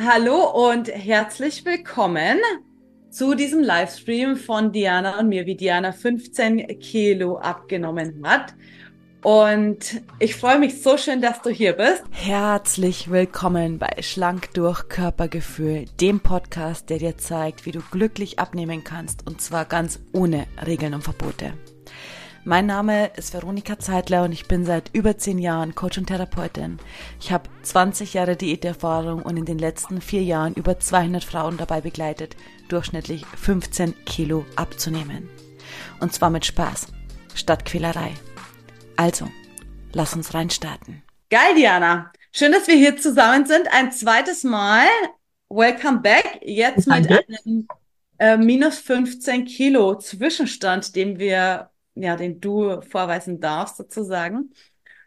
Hallo und herzlich willkommen zu diesem Livestream von Diana und mir, wie Diana 15 Kilo abgenommen hat. Und ich freue mich so schön, dass du hier bist. Herzlich willkommen bei Schlank durch Körpergefühl, dem Podcast, der dir zeigt, wie du glücklich abnehmen kannst und zwar ganz ohne Regeln und Verbote. Mein Name ist Veronika Zeitler und ich bin seit über zehn Jahren Coach und Therapeutin. Ich habe 20 Jahre Diäterfahrung und in den letzten vier Jahren über 200 Frauen dabei begleitet, durchschnittlich 15 Kilo abzunehmen. Und zwar mit Spaß, statt Quälerei. Also, lass uns reinstarten. Geil, Diana. Schön, dass wir hier zusammen sind. Ein zweites Mal. Welcome back. Jetzt mit einem äh, minus 15 Kilo Zwischenstand, den wir ja, den du vorweisen darfst sozusagen,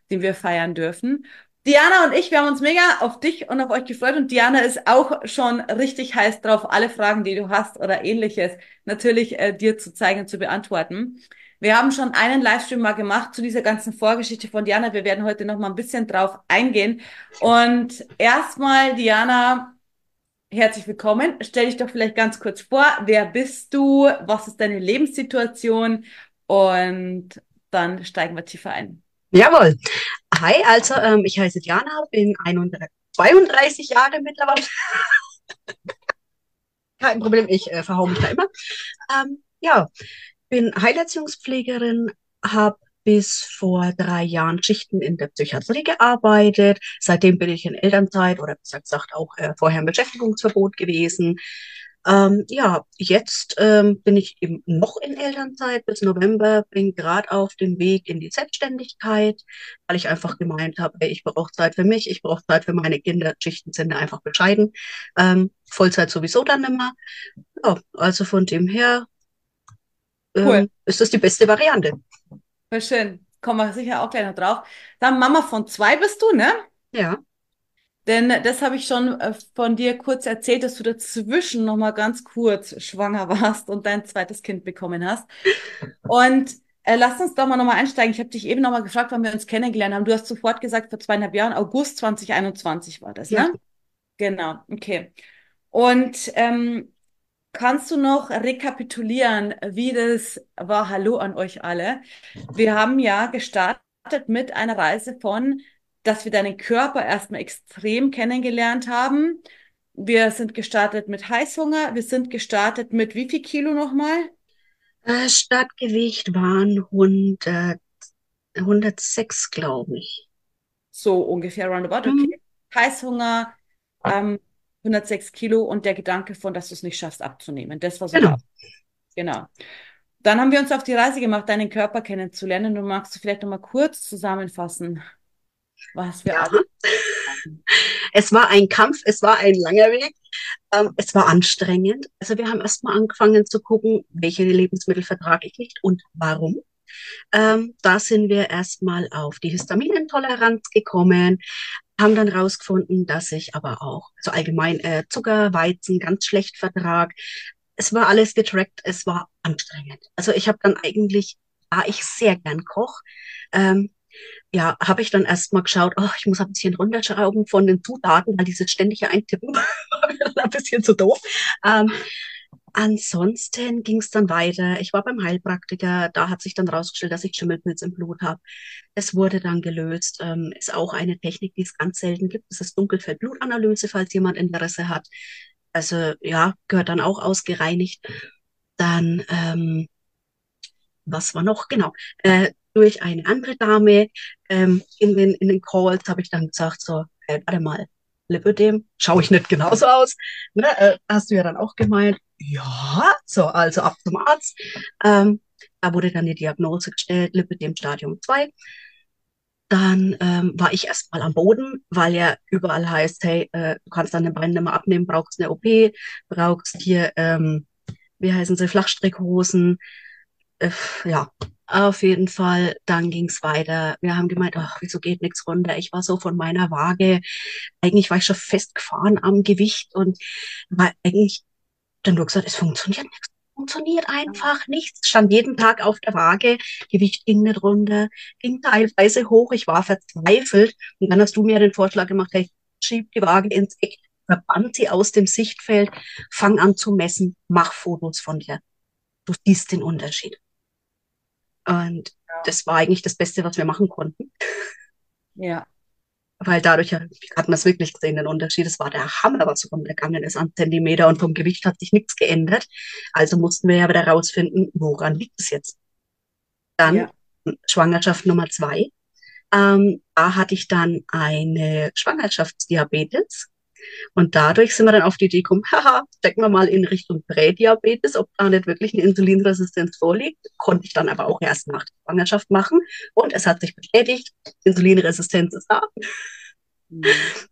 den wir feiern dürfen. Diana und ich, wir haben uns mega auf dich und auf euch gefreut und Diana ist auch schon richtig heiß drauf, alle Fragen, die du hast oder ähnliches, natürlich äh, dir zu zeigen und zu beantworten. Wir haben schon einen Livestream mal gemacht zu dieser ganzen Vorgeschichte von Diana. Wir werden heute noch mal ein bisschen drauf eingehen. Und erstmal, Diana, herzlich willkommen. Stell dich doch vielleicht ganz kurz vor. Wer bist du? Was ist deine Lebenssituation? Und dann steigen wir tiefer ein. Jawohl. Hi, also ähm, ich heiße Diana, bin 32 Jahre mittlerweile. Kein Problem, ich äh, verhaue mich da immer. Ähm, ja, bin Heilerziehungspflegerin, habe bis vor drei Jahren Schichten in der Psychiatrie gearbeitet. Seitdem bin ich in Elternzeit oder besser gesagt auch äh, vorher im Beschäftigungsverbot gewesen. Ähm, ja, jetzt ähm, bin ich eben noch in Elternzeit bis November, bin gerade auf dem Weg in die Selbstständigkeit, weil ich einfach gemeint habe, ey, ich brauche Zeit für mich, ich brauche Zeit für meine Kinder. Schichten sind einfach bescheiden. Ähm, Vollzeit sowieso dann immer. Ja, also von dem her ähm, cool. ist das die beste Variante. Voll schön. Kommen wir sicher auch gleich noch drauf. Dann Mama von zwei bist du, ne? Ja. Denn das habe ich schon äh, von dir kurz erzählt, dass du dazwischen noch mal ganz kurz schwanger warst und dein zweites Kind bekommen hast. Und äh, lass uns doch mal nochmal einsteigen. Ich habe dich eben nochmal gefragt, wann wir uns kennengelernt haben. Du hast sofort gesagt, vor zweieinhalb Jahren, August 2021 war das, ja. ne? Genau, okay. Und ähm, kannst du noch rekapitulieren, wie das war? Hallo an euch alle. Wir haben ja gestartet mit einer Reise von dass wir deinen Körper erstmal extrem kennengelernt haben. Wir sind gestartet mit Heißhunger. Wir sind gestartet mit wie viel Kilo nochmal? Äh, Startgewicht waren 100, 106, glaube ich. So ungefähr roundabout, okay. Mhm. Heißhunger, ähm, 106 Kilo und der Gedanke von, dass du es nicht schaffst abzunehmen. Das war so. Genau. Genau. Dann haben wir uns auf die Reise gemacht, deinen Körper kennenzulernen. Du magst du vielleicht nochmal kurz zusammenfassen, was wir ja. Es war ein Kampf, es war ein langer Weg, ähm, es war anstrengend. Also wir haben erstmal angefangen zu gucken, welche Lebensmittel vertrage ich nicht und warum. Ähm, da sind wir erstmal auf die Histaminintoleranz gekommen, haben dann rausgefunden, dass ich aber auch, also allgemein äh, Zucker, Weizen ganz schlecht vertrag. Es war alles getrackt, es war anstrengend. Also ich habe dann eigentlich, da ich sehr gern Koch, ähm, ja, habe ich dann erstmal geschaut, oh, ich muss ein bisschen runterschrauben von den Zutaten, weil dieses ständige Eintippen war ein bisschen zu doof. Ähm, ansonsten ging es dann weiter. Ich war beim Heilpraktiker, da hat sich dann rausgestellt, dass ich Schimmelpilz im Blut habe. Es wurde dann gelöst. Ähm, ist auch eine Technik, die es ganz selten gibt. Das ist Dunkelfeldblutanalyse, falls jemand Interesse hat. Also ja, gehört dann auch ausgereinigt. Dann ähm, was war noch? Genau. Äh, durch eine andere Dame ähm, in, den, in den Calls habe ich dann gesagt, so, hey, warte mal, Lipödem, schaue ich nicht genauso aus? Ne, äh, hast du ja dann auch gemeint, ja, so, also ab zum Arzt. Ähm, da wurde dann die Diagnose gestellt, Lipödem Stadium 2. Dann ähm, war ich erstmal am Boden, weil ja überall heißt, hey, äh, du kannst deine Beine nicht mehr abnehmen, brauchst eine OP, brauchst hier, ähm, wie heißen sie, Flachstrickhosen, äh, ja, auf jeden Fall, dann ging's weiter. Wir haben gemeint, ach, wieso geht nichts runter? Ich war so von meiner Waage, eigentlich war ich schon festgefahren am Gewicht und war eigentlich dann nur gesagt, es funktioniert nichts. Funktioniert einfach nichts. Stand jeden Tag auf der Waage, Gewicht ging nicht runter, ging teilweise hoch. Ich war verzweifelt. Und dann hast du mir den Vorschlag gemacht, hey, schieb die Waage ins Eck, verbann sie aus dem Sichtfeld, fang an zu messen, mach Fotos von dir. Du siehst den Unterschied. Und ja. das war eigentlich das Beste, was wir machen konnten. Ja. Weil dadurch hat man es wirklich gesehen, den Unterschied. Es war der Hammer, was runtergegangen ist an Zentimeter und vom Gewicht hat sich nichts geändert. Also mussten wir ja wieder rausfinden, woran liegt es jetzt? Dann ja. Schwangerschaft Nummer zwei. Ähm, da hatte ich dann eine Schwangerschaftsdiabetes. Und dadurch sind wir dann auf die Idee gekommen, haha, stecken wir mal in Richtung Prädiabetes, ob da nicht wirklich eine Insulinresistenz vorliegt. Konnte ich dann aber auch erst nach der Schwangerschaft machen. Und es hat sich bestätigt, Insulinresistenz ist da. Mhm.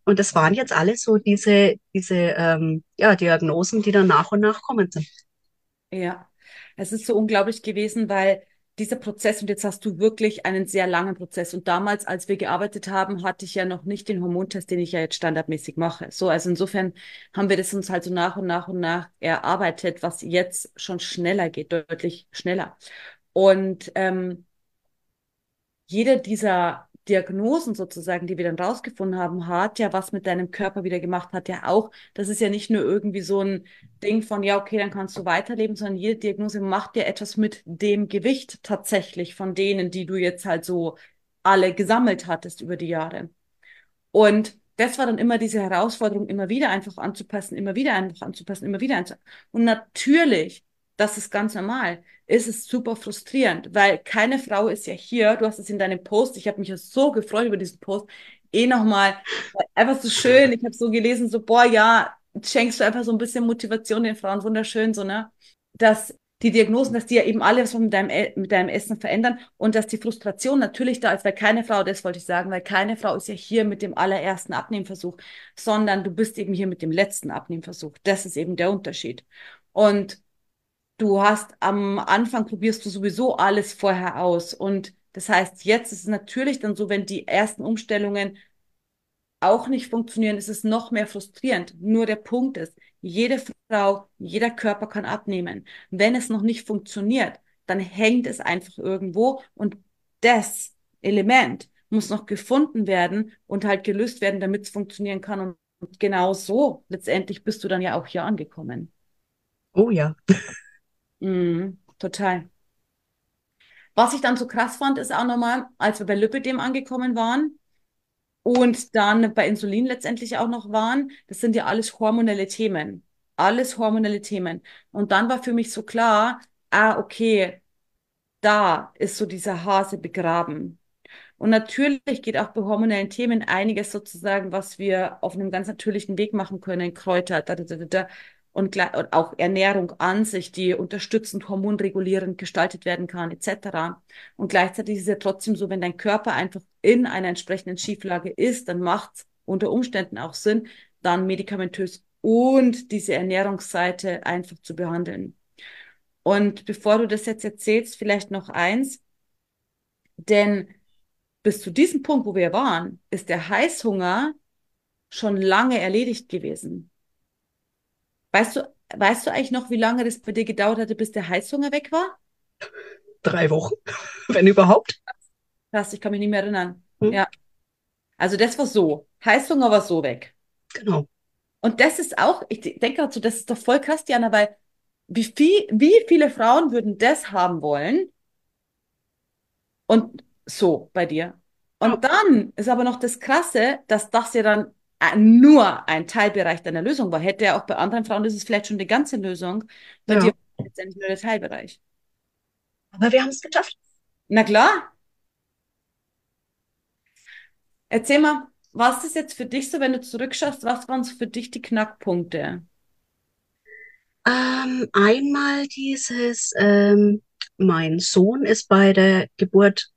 Und das waren jetzt alles so diese, diese ähm, ja, Diagnosen, die dann nach und nach kommen sind. Ja, es ist so unglaublich gewesen, weil dieser Prozess, und jetzt hast du wirklich einen sehr langen Prozess. Und damals, als wir gearbeitet haben, hatte ich ja noch nicht den Hormontest, den ich ja jetzt standardmäßig mache. So, also insofern haben wir das uns halt so nach und nach und nach erarbeitet, was jetzt schon schneller geht, deutlich schneller. Und ähm, jeder dieser Diagnosen sozusagen, die wir dann rausgefunden haben, hat ja was mit deinem Körper wieder gemacht, hat ja auch, das ist ja nicht nur irgendwie so ein Ding von, ja, okay, dann kannst du weiterleben, sondern jede Diagnose macht ja etwas mit dem Gewicht tatsächlich von denen, die du jetzt halt so alle gesammelt hattest über die Jahre. Und das war dann immer diese Herausforderung, immer wieder einfach anzupassen, immer wieder einfach anzupassen, immer wieder anzupassen. Und natürlich das ist ganz normal. Es ist super frustrierend, weil keine Frau ist ja hier. Du hast es in deinem Post. Ich habe mich ja so gefreut über diesen Post. Eh nochmal, einfach so schön. Ich habe so gelesen, so, boah, ja, schenkst du einfach so ein bisschen Motivation den Frauen. Wunderschön, so, ne? Dass die Diagnosen, dass die ja eben alles mit deinem, mit deinem Essen verändern und dass die Frustration natürlich da ist, weil keine Frau, das wollte ich sagen, weil keine Frau ist ja hier mit dem allerersten Abnehmversuch, sondern du bist eben hier mit dem letzten Abnehmversuch. Das ist eben der Unterschied. Und du hast am Anfang probierst du sowieso alles vorher aus. Und das heißt, jetzt ist es natürlich dann so, wenn die ersten Umstellungen auch nicht funktionieren, ist es noch mehr frustrierend. Nur der Punkt ist, jede Frau, jeder Körper kann abnehmen. Wenn es noch nicht funktioniert, dann hängt es einfach irgendwo und das Element muss noch gefunden werden und halt gelöst werden, damit es funktionieren kann. Und genau so letztendlich bist du dann ja auch hier angekommen. Oh ja. Mhm, total. Was ich dann so krass fand, ist auch nochmal, als wir bei Lipidem angekommen waren und dann bei Insulin letztendlich auch noch waren, das sind ja alles hormonelle Themen. Alles hormonelle Themen. Und dann war für mich so klar, ah, okay, da ist so dieser Hase begraben. Und natürlich geht auch bei hormonellen Themen einiges sozusagen, was wir auf einem ganz natürlichen Weg machen können, Kräuter, da, da, da, da, und, auch Ernährung an sich, die unterstützend, hormonregulierend gestaltet werden kann, etc. Und gleichzeitig ist es ja trotzdem so, wenn dein Körper einfach in einer entsprechenden Schieflage ist, dann macht es unter Umständen auch Sinn, dann medikamentös und diese Ernährungsseite einfach zu behandeln. Und bevor du das jetzt erzählst, vielleicht noch eins, denn bis zu diesem Punkt, wo wir waren, ist der Heißhunger schon lange erledigt gewesen. Weißt du, weißt du eigentlich noch, wie lange das bei dir gedauert hatte, bis der Heißhunger weg war? Drei Wochen, wenn überhaupt. Krass, ich kann mich nicht mehr erinnern. Hm. Ja. Also das war so. Heißhunger war so weg. Genau. Und das ist auch, ich denke dazu, das ist doch voll krass, Diana, weil wie viel, wie viele Frauen würden das haben wollen? Und so bei dir. Und ja. dann ist aber noch das Krasse, dass das ja dann nur ein Teilbereich deiner Lösung war. Hätte ja auch bei anderen Frauen ist es vielleicht schon die ganze Lösung. Bei ja. dir letztendlich nur der Teilbereich. Aber wir haben es geschafft. Na klar. Erzähl mal, was ist jetzt für dich so, wenn du zurückschaust, was waren so für dich die Knackpunkte? Ähm, einmal dieses, ähm, mein Sohn ist bei der Geburt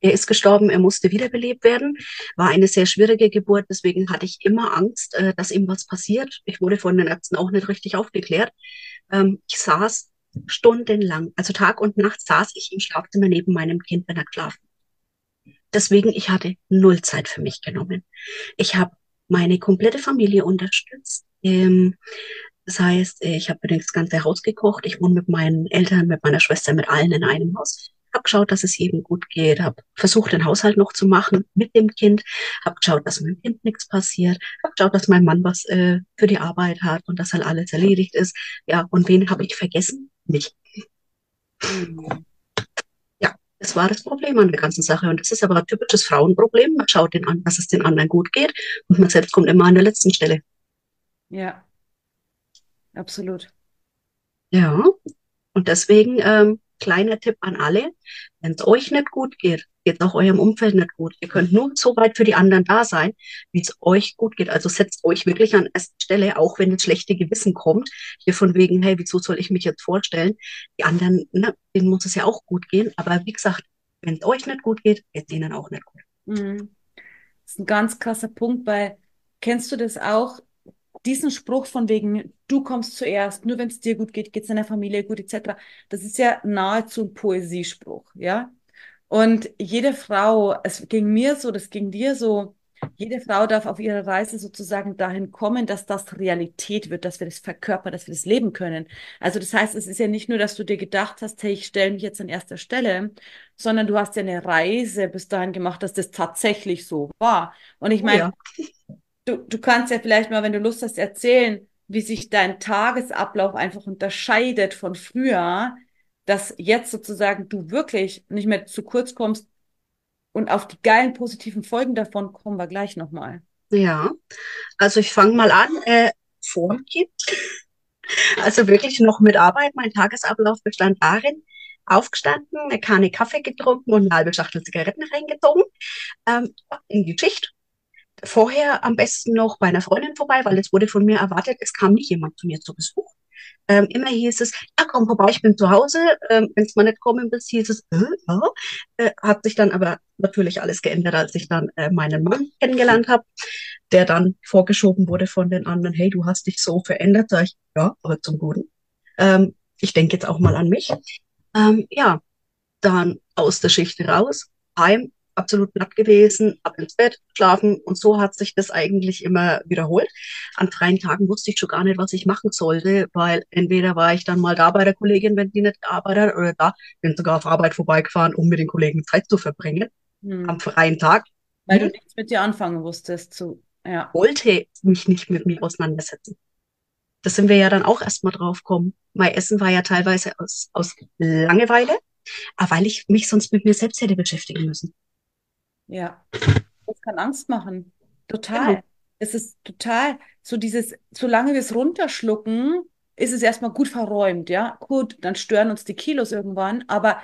er ist gestorben, er musste wiederbelebt werden. War eine sehr schwierige Geburt, deswegen hatte ich immer Angst, äh, dass ihm was passiert. Ich wurde von den Ärzten auch nicht richtig aufgeklärt. Ähm, ich saß stundenlang, also Tag und Nacht saß ich im Schlafzimmer neben meinem Kind, wenn er geschlafen. Deswegen, ich hatte null Zeit für mich genommen. Ich habe meine komplette Familie unterstützt. Ähm, das heißt, ich habe das ganze Haus gekocht. Ich wohne mit meinen Eltern, mit meiner Schwester, mit allen in einem Haus habe geschaut, dass es jedem gut geht, habe versucht, den Haushalt noch zu machen mit dem Kind, habe geschaut, dass meinem Kind nichts passiert, habe geschaut, dass mein Mann was äh, für die Arbeit hat und dass halt alles erledigt ist. Ja, und wen habe ich vergessen? Mich. Mhm. Ja, das war das Problem an der ganzen Sache. Und das ist aber ein typisches Frauenproblem. Man schaut den an, dass es den anderen gut geht und man selbst kommt immer an der letzten Stelle. Ja, absolut. Ja, und deswegen ähm, kleiner Tipp an alle, wenn es euch nicht gut geht, geht es auch eurem Umfeld nicht gut. Ihr könnt nur so weit für die anderen da sein, wie es euch gut geht. Also setzt euch wirklich an erster Stelle, auch wenn das schlechte Gewissen kommt, hier von wegen, hey, wieso soll ich mich jetzt vorstellen? Die anderen, ne, denen muss es ja auch gut gehen. Aber wie gesagt, wenn es euch nicht gut geht, geht es ihnen auch nicht gut. Mhm. Das ist ein ganz krasser Punkt, weil kennst du das auch? Diesen Spruch von wegen, du kommst zuerst, nur wenn es dir gut geht, geht es deiner Familie gut, etc., das ist ja nahezu ein Poesiespruch, ja. Und jede Frau, es ging mir so, das ging dir so, jede Frau darf auf ihrer Reise sozusagen dahin kommen, dass das Realität wird, dass wir das verkörpern, dass wir das leben können. Also das heißt, es ist ja nicht nur, dass du dir gedacht hast, hey, ich stelle mich jetzt an erster Stelle, sondern du hast ja eine Reise bis dahin gemacht, dass das tatsächlich so war. Und ich meine, oh ja du, du kannst ja vielleicht mal, wenn du Lust hast, erzählen, wie sich dein Tagesablauf einfach unterscheidet von früher, dass jetzt sozusagen du wirklich nicht mehr zu kurz kommst und auf die geilen positiven Folgen davon kommen wir gleich nochmal. Ja, also ich fange mal an, äh, vor. Also wirklich noch mit Arbeit. Mein Tagesablauf bestand darin, aufgestanden, eine Kanne Kaffee getrunken und eine halbe Schachtel Zigaretten reingezogen, ähm, in die Schicht vorher am besten noch bei einer Freundin vorbei, weil es wurde von mir erwartet, es kam nicht jemand zu mir zu Besuch. Ähm, immer hieß es, ja, komm vorbei, ich bin zu Hause. Ähm, Wenn es mal nicht kommen willst, hieß es, äh, ja. Äh, hat sich dann aber natürlich alles geändert, als ich dann äh, meinen Mann kennengelernt habe, der dann vorgeschoben wurde von den anderen, hey, du hast dich so verändert. Sag ich, ja, aber zum Guten. Ähm, ich denke jetzt auch mal an mich. Ähm, ja, dann aus der Schicht raus, heim, absolut platt gewesen, ab ins Bett, schlafen und so hat sich das eigentlich immer wiederholt. An freien Tagen wusste ich schon gar nicht, was ich machen sollte, weil entweder war ich dann mal da bei der Kollegin, wenn die nicht gearbeitet hat, oder da, bin sogar auf Arbeit vorbeigefahren, um mit den Kollegen Zeit zu verbringen, hm. am freien Tag. Weil hm. du nichts mit dir anfangen wusstest, zu, ja. Wollte mich nicht mit mir auseinandersetzen. Das sind wir ja dann auch erstmal drauf gekommen. Mein Essen war ja teilweise aus, aus Langeweile, aber weil ich mich sonst mit mir selbst hätte beschäftigen müssen. Ja, das kann Angst machen. Total. Genau. Es ist total so dieses, solange wir es runterschlucken, ist es erstmal gut verräumt, ja. Gut, dann stören uns die Kilos irgendwann, aber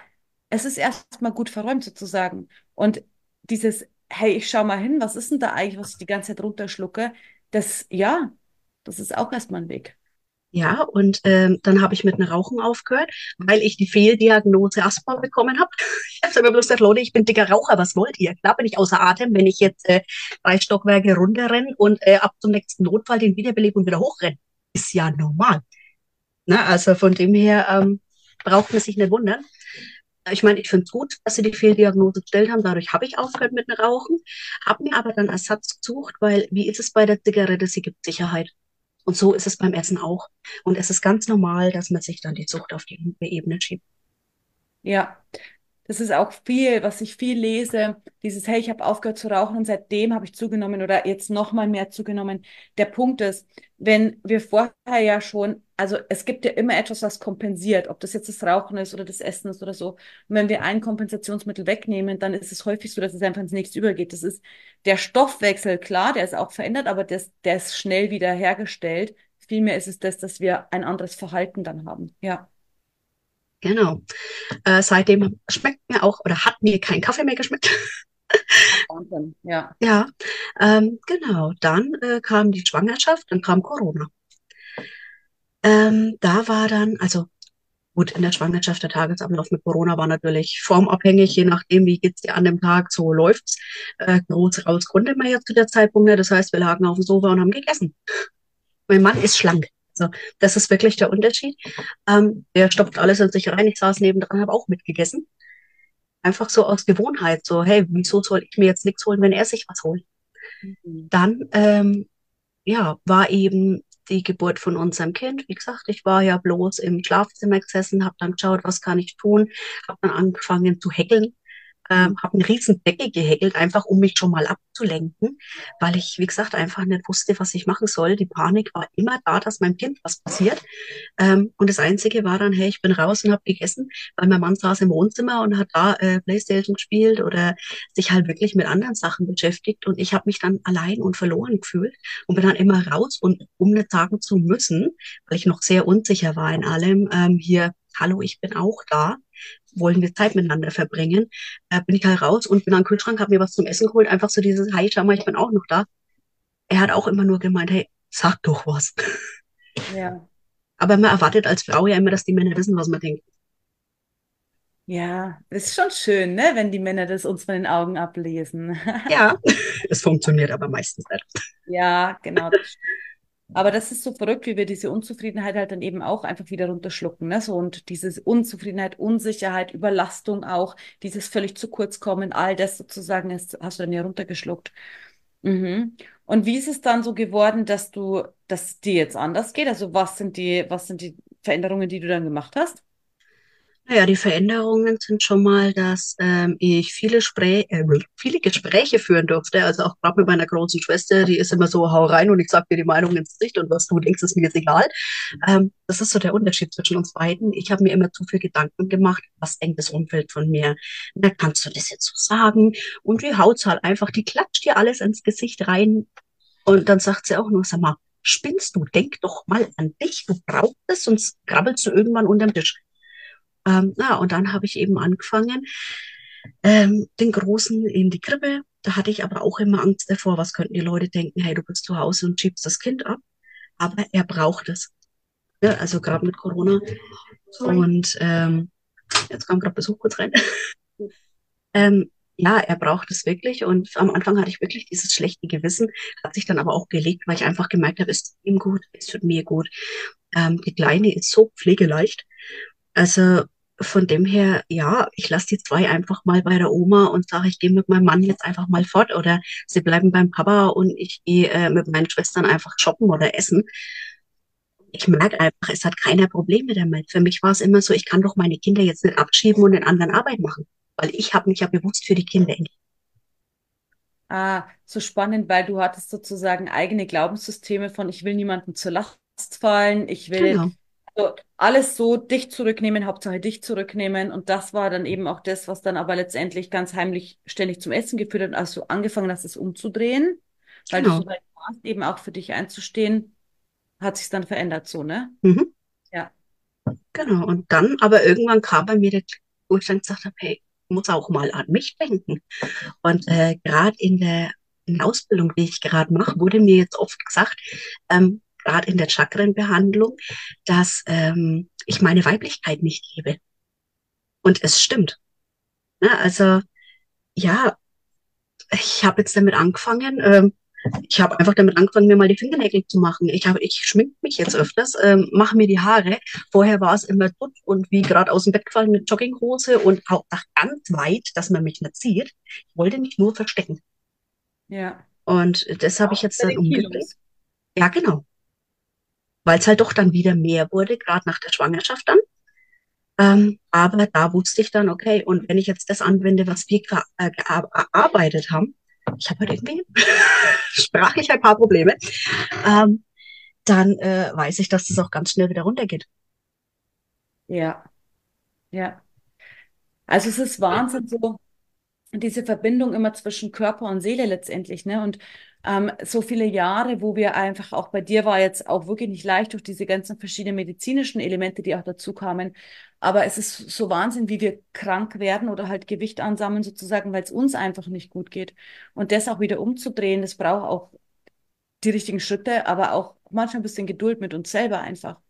es ist erstmal gut verräumt sozusagen. Und dieses, hey, ich schau mal hin, was ist denn da eigentlich, was ich die ganze Zeit runterschlucke? Das, ja, das ist auch erstmal ein Weg. Ja, und ähm, dann habe ich mit einem Rauchen aufgehört, weil ich die Fehldiagnose Asthma bekommen habe. Ich habe immer bloß gesagt, Leute, ich bin dicker Raucher, was wollt ihr? Klar bin ich außer Atem, wenn ich jetzt äh, drei Stockwerke runterrenne und äh, ab zum nächsten Notfall den wiederbelebe und wieder hochrenne. Ist ja normal. Na, also von dem her ähm, braucht man sich nicht wundern. Ich meine, ich finde es gut, dass sie die Fehldiagnose gestellt haben. Dadurch habe ich aufgehört mit dem Rauchen, habe mir aber dann Ersatz gesucht, weil wie ist es bei der Zigarette? Sie gibt Sicherheit. Und so ist es beim Essen auch. Und es ist ganz normal, dass man sich dann die Zucht auf die Ebene schiebt. Ja, das ist auch viel, was ich viel lese. Dieses, hey, ich habe aufgehört zu rauchen und seitdem habe ich zugenommen oder jetzt noch mal mehr zugenommen. Der Punkt ist, wenn wir vorher ja schon, also es gibt ja immer etwas, was kompensiert, ob das jetzt das Rauchen ist oder das Essen ist oder so. Und wenn wir ein Kompensationsmittel wegnehmen, dann ist es häufig so, dass es einfach ins nächste übergeht. Das ist der Stoffwechsel, klar, der ist auch verändert, aber das, der ist schnell wieder hergestellt. Vielmehr ist es das, dass wir ein anderes Verhalten dann haben. Ja. Genau. Äh, seitdem schmeckt mir auch oder hat mir kein Kaffee mehr geschmeckt. Wahnsinn, ja. Ja, ähm, genau. Dann äh, kam die Schwangerschaft, dann kam Corona. Ähm, da war dann, also gut, in der Schwangerschaft der Tagesablauf mit Corona war natürlich formabhängig, je nachdem, wie geht's dir an dem Tag, so läuft's. Äh, groß raus konnte man ja zu der Zeitpunkt, das heißt, wir lagen auf dem Sofa und haben gegessen. Mein Mann ist schlank. Also das ist wirklich der Unterschied. Ähm, der stopft alles in sich rein. Ich saß nebendran, habe auch mitgegessen. Einfach so aus Gewohnheit. So, hey, wieso soll ich mir jetzt nichts holen, wenn er sich was holt? Mhm. Dann, ähm, ja, war eben die Geburt von unserem Kind. Wie gesagt, ich war ja bloß im Schlafzimmer gesessen, habe dann geschaut, was kann ich tun, habe dann angefangen zu häkeln ähm, habe eine riesen Decke gehäkelt, einfach um mich schon mal abzulenken, weil ich, wie gesagt, einfach nicht wusste, was ich machen soll. Die Panik war immer da, dass meinem Kind was passiert. Ähm, und das Einzige war dann, hey, ich bin raus und habe gegessen, weil mein Mann saß im Wohnzimmer und hat da äh, Playstation gespielt oder sich halt wirklich mit anderen Sachen beschäftigt. Und ich habe mich dann allein und verloren gefühlt und bin dann immer raus und um nicht sagen zu müssen, weil ich noch sehr unsicher war in allem, ähm, hier, hallo, ich bin auch da wollen wir Zeit miteinander verbringen, äh, bin ich halt raus und bin an den Kühlschrank, habe mir was zum Essen geholt, einfach so dieses, hi, schau mal, ich bin auch noch da. Er hat auch immer nur gemeint, hey, sag doch was. Ja. Aber man erwartet als Frau ja immer, dass die Männer wissen, was man denkt. Ja, ist schon schön, ne, wenn die Männer das uns von den Augen ablesen. ja, es funktioniert aber meistens nicht. Ja, genau. Aber das ist so verrückt, wie wir diese Unzufriedenheit halt dann eben auch einfach wieder runterschlucken. Ne? So, und diese Unzufriedenheit, Unsicherheit, Überlastung auch, dieses völlig zu kurz kommen, all das sozusagen ist, hast du dann ja runtergeschluckt. Mhm. Und wie ist es dann so geworden, dass du, dass dir jetzt anders geht? Also was sind die, was sind die Veränderungen, die du dann gemacht hast? Naja, die Veränderungen sind schon mal, dass ähm, ich viele, Sprä äh, viele Gespräche führen durfte. Also auch gerade mit meiner großen Schwester, die ist immer so, hau rein und ich sag dir die Meinung ins Gesicht und was du denkst, ist mir jetzt egal. Ähm, das ist so der Unterschied zwischen uns beiden. Ich habe mir immer zu viel Gedanken gemacht, was denkt das Umfeld von mir? Na, kannst du das jetzt so sagen? Und wie haut's halt einfach, die klatscht dir alles ins Gesicht rein. Und dann sagt sie auch nur, sag mal, spinnst du? Denk doch mal an dich. Du brauchst es, sonst krabbelst du irgendwann unterm Tisch. Ähm, ja, und dann habe ich eben angefangen, ähm, den Großen in die Krippe. Da hatte ich aber auch immer Angst davor, was könnten die Leute denken, hey, du bist zu Hause und schiebst das Kind ab. Aber er braucht es. Ja, also gerade mit Corona. Und ähm, jetzt kam gerade Besuch kurz rein. ähm, ja, er braucht es wirklich. Und am Anfang hatte ich wirklich dieses schlechte Gewissen, hat sich dann aber auch gelegt, weil ich einfach gemerkt habe, es tut ihm gut, es tut mir gut. Ähm, die Kleine ist so pflegeleicht. Also von dem her, ja, ich lasse die zwei einfach mal bei der Oma und sage, ich gehe mit meinem Mann jetzt einfach mal fort oder sie bleiben beim Papa und ich gehe äh, mit meinen Schwestern einfach shoppen oder essen. Ich merke einfach, es hat keiner Probleme damit. Für mich war es immer so, ich kann doch meine Kinder jetzt nicht abschieben und den anderen Arbeit machen, weil ich habe mich ja bewusst für die Kinder entschieden. Ah, so spannend, weil du hattest sozusagen eigene Glaubenssysteme von, ich will niemandem zur Last fallen, ich will genau also alles so dich zurücknehmen, Hauptsache dich zurücknehmen. Und das war dann eben auch das, was dann aber letztendlich ganz heimlich ständig zum Essen geführt hat, als du angefangen hast, es umzudrehen, weil genau. du so weit warst, eben auch für dich einzustehen, hat sich dann verändert so, ne? Mhm. Ja. Genau. Und dann, aber irgendwann kam bei mir der, wo ich dann gesagt habe, hey, ich muss auch mal an mich denken. Und äh, gerade in der in der Ausbildung, die ich gerade mache, wurde mir jetzt oft gesagt, ähm, gerade in der Chakrenbehandlung, dass ähm, ich meine Weiblichkeit nicht liebe. Und es stimmt. Ja, also ja, ich habe jetzt damit angefangen. Ähm, ich habe einfach damit angefangen, mir mal die Fingernägel zu machen. Ich habe, ich schmink mich jetzt öfters, ähm, mache mir die Haare. Vorher war es immer tot und wie gerade aus dem Bett gefallen mit Jogginghose und auch nach ganz weit, dass man mich nicht sieht. Ich wollte mich nur verstecken. Ja. Und das habe ich jetzt dann umgedreht. Ja, genau weil es halt doch dann wieder mehr wurde, gerade nach der Schwangerschaft dann. Ähm, aber da wusste ich dann, okay, und wenn ich jetzt das anwende, was wir äh, gearbeitet haben, ich habe halt irgendwie sprachlich ein paar Probleme, ähm, dann äh, weiß ich, dass das auch ganz schnell wieder runtergeht. Ja, ja. Also es ist Wahnsinn so, diese Verbindung immer zwischen Körper und Seele letztendlich, ne? Und ähm, so viele Jahre, wo wir einfach auch bei dir war jetzt auch wirklich nicht leicht durch diese ganzen verschiedenen medizinischen Elemente, die auch dazu kamen. Aber es ist so Wahnsinn, wie wir krank werden oder halt Gewicht ansammeln sozusagen, weil es uns einfach nicht gut geht. Und das auch wieder umzudrehen, das braucht auch die richtigen Schritte, aber auch manchmal ein bisschen Geduld mit uns selber einfach.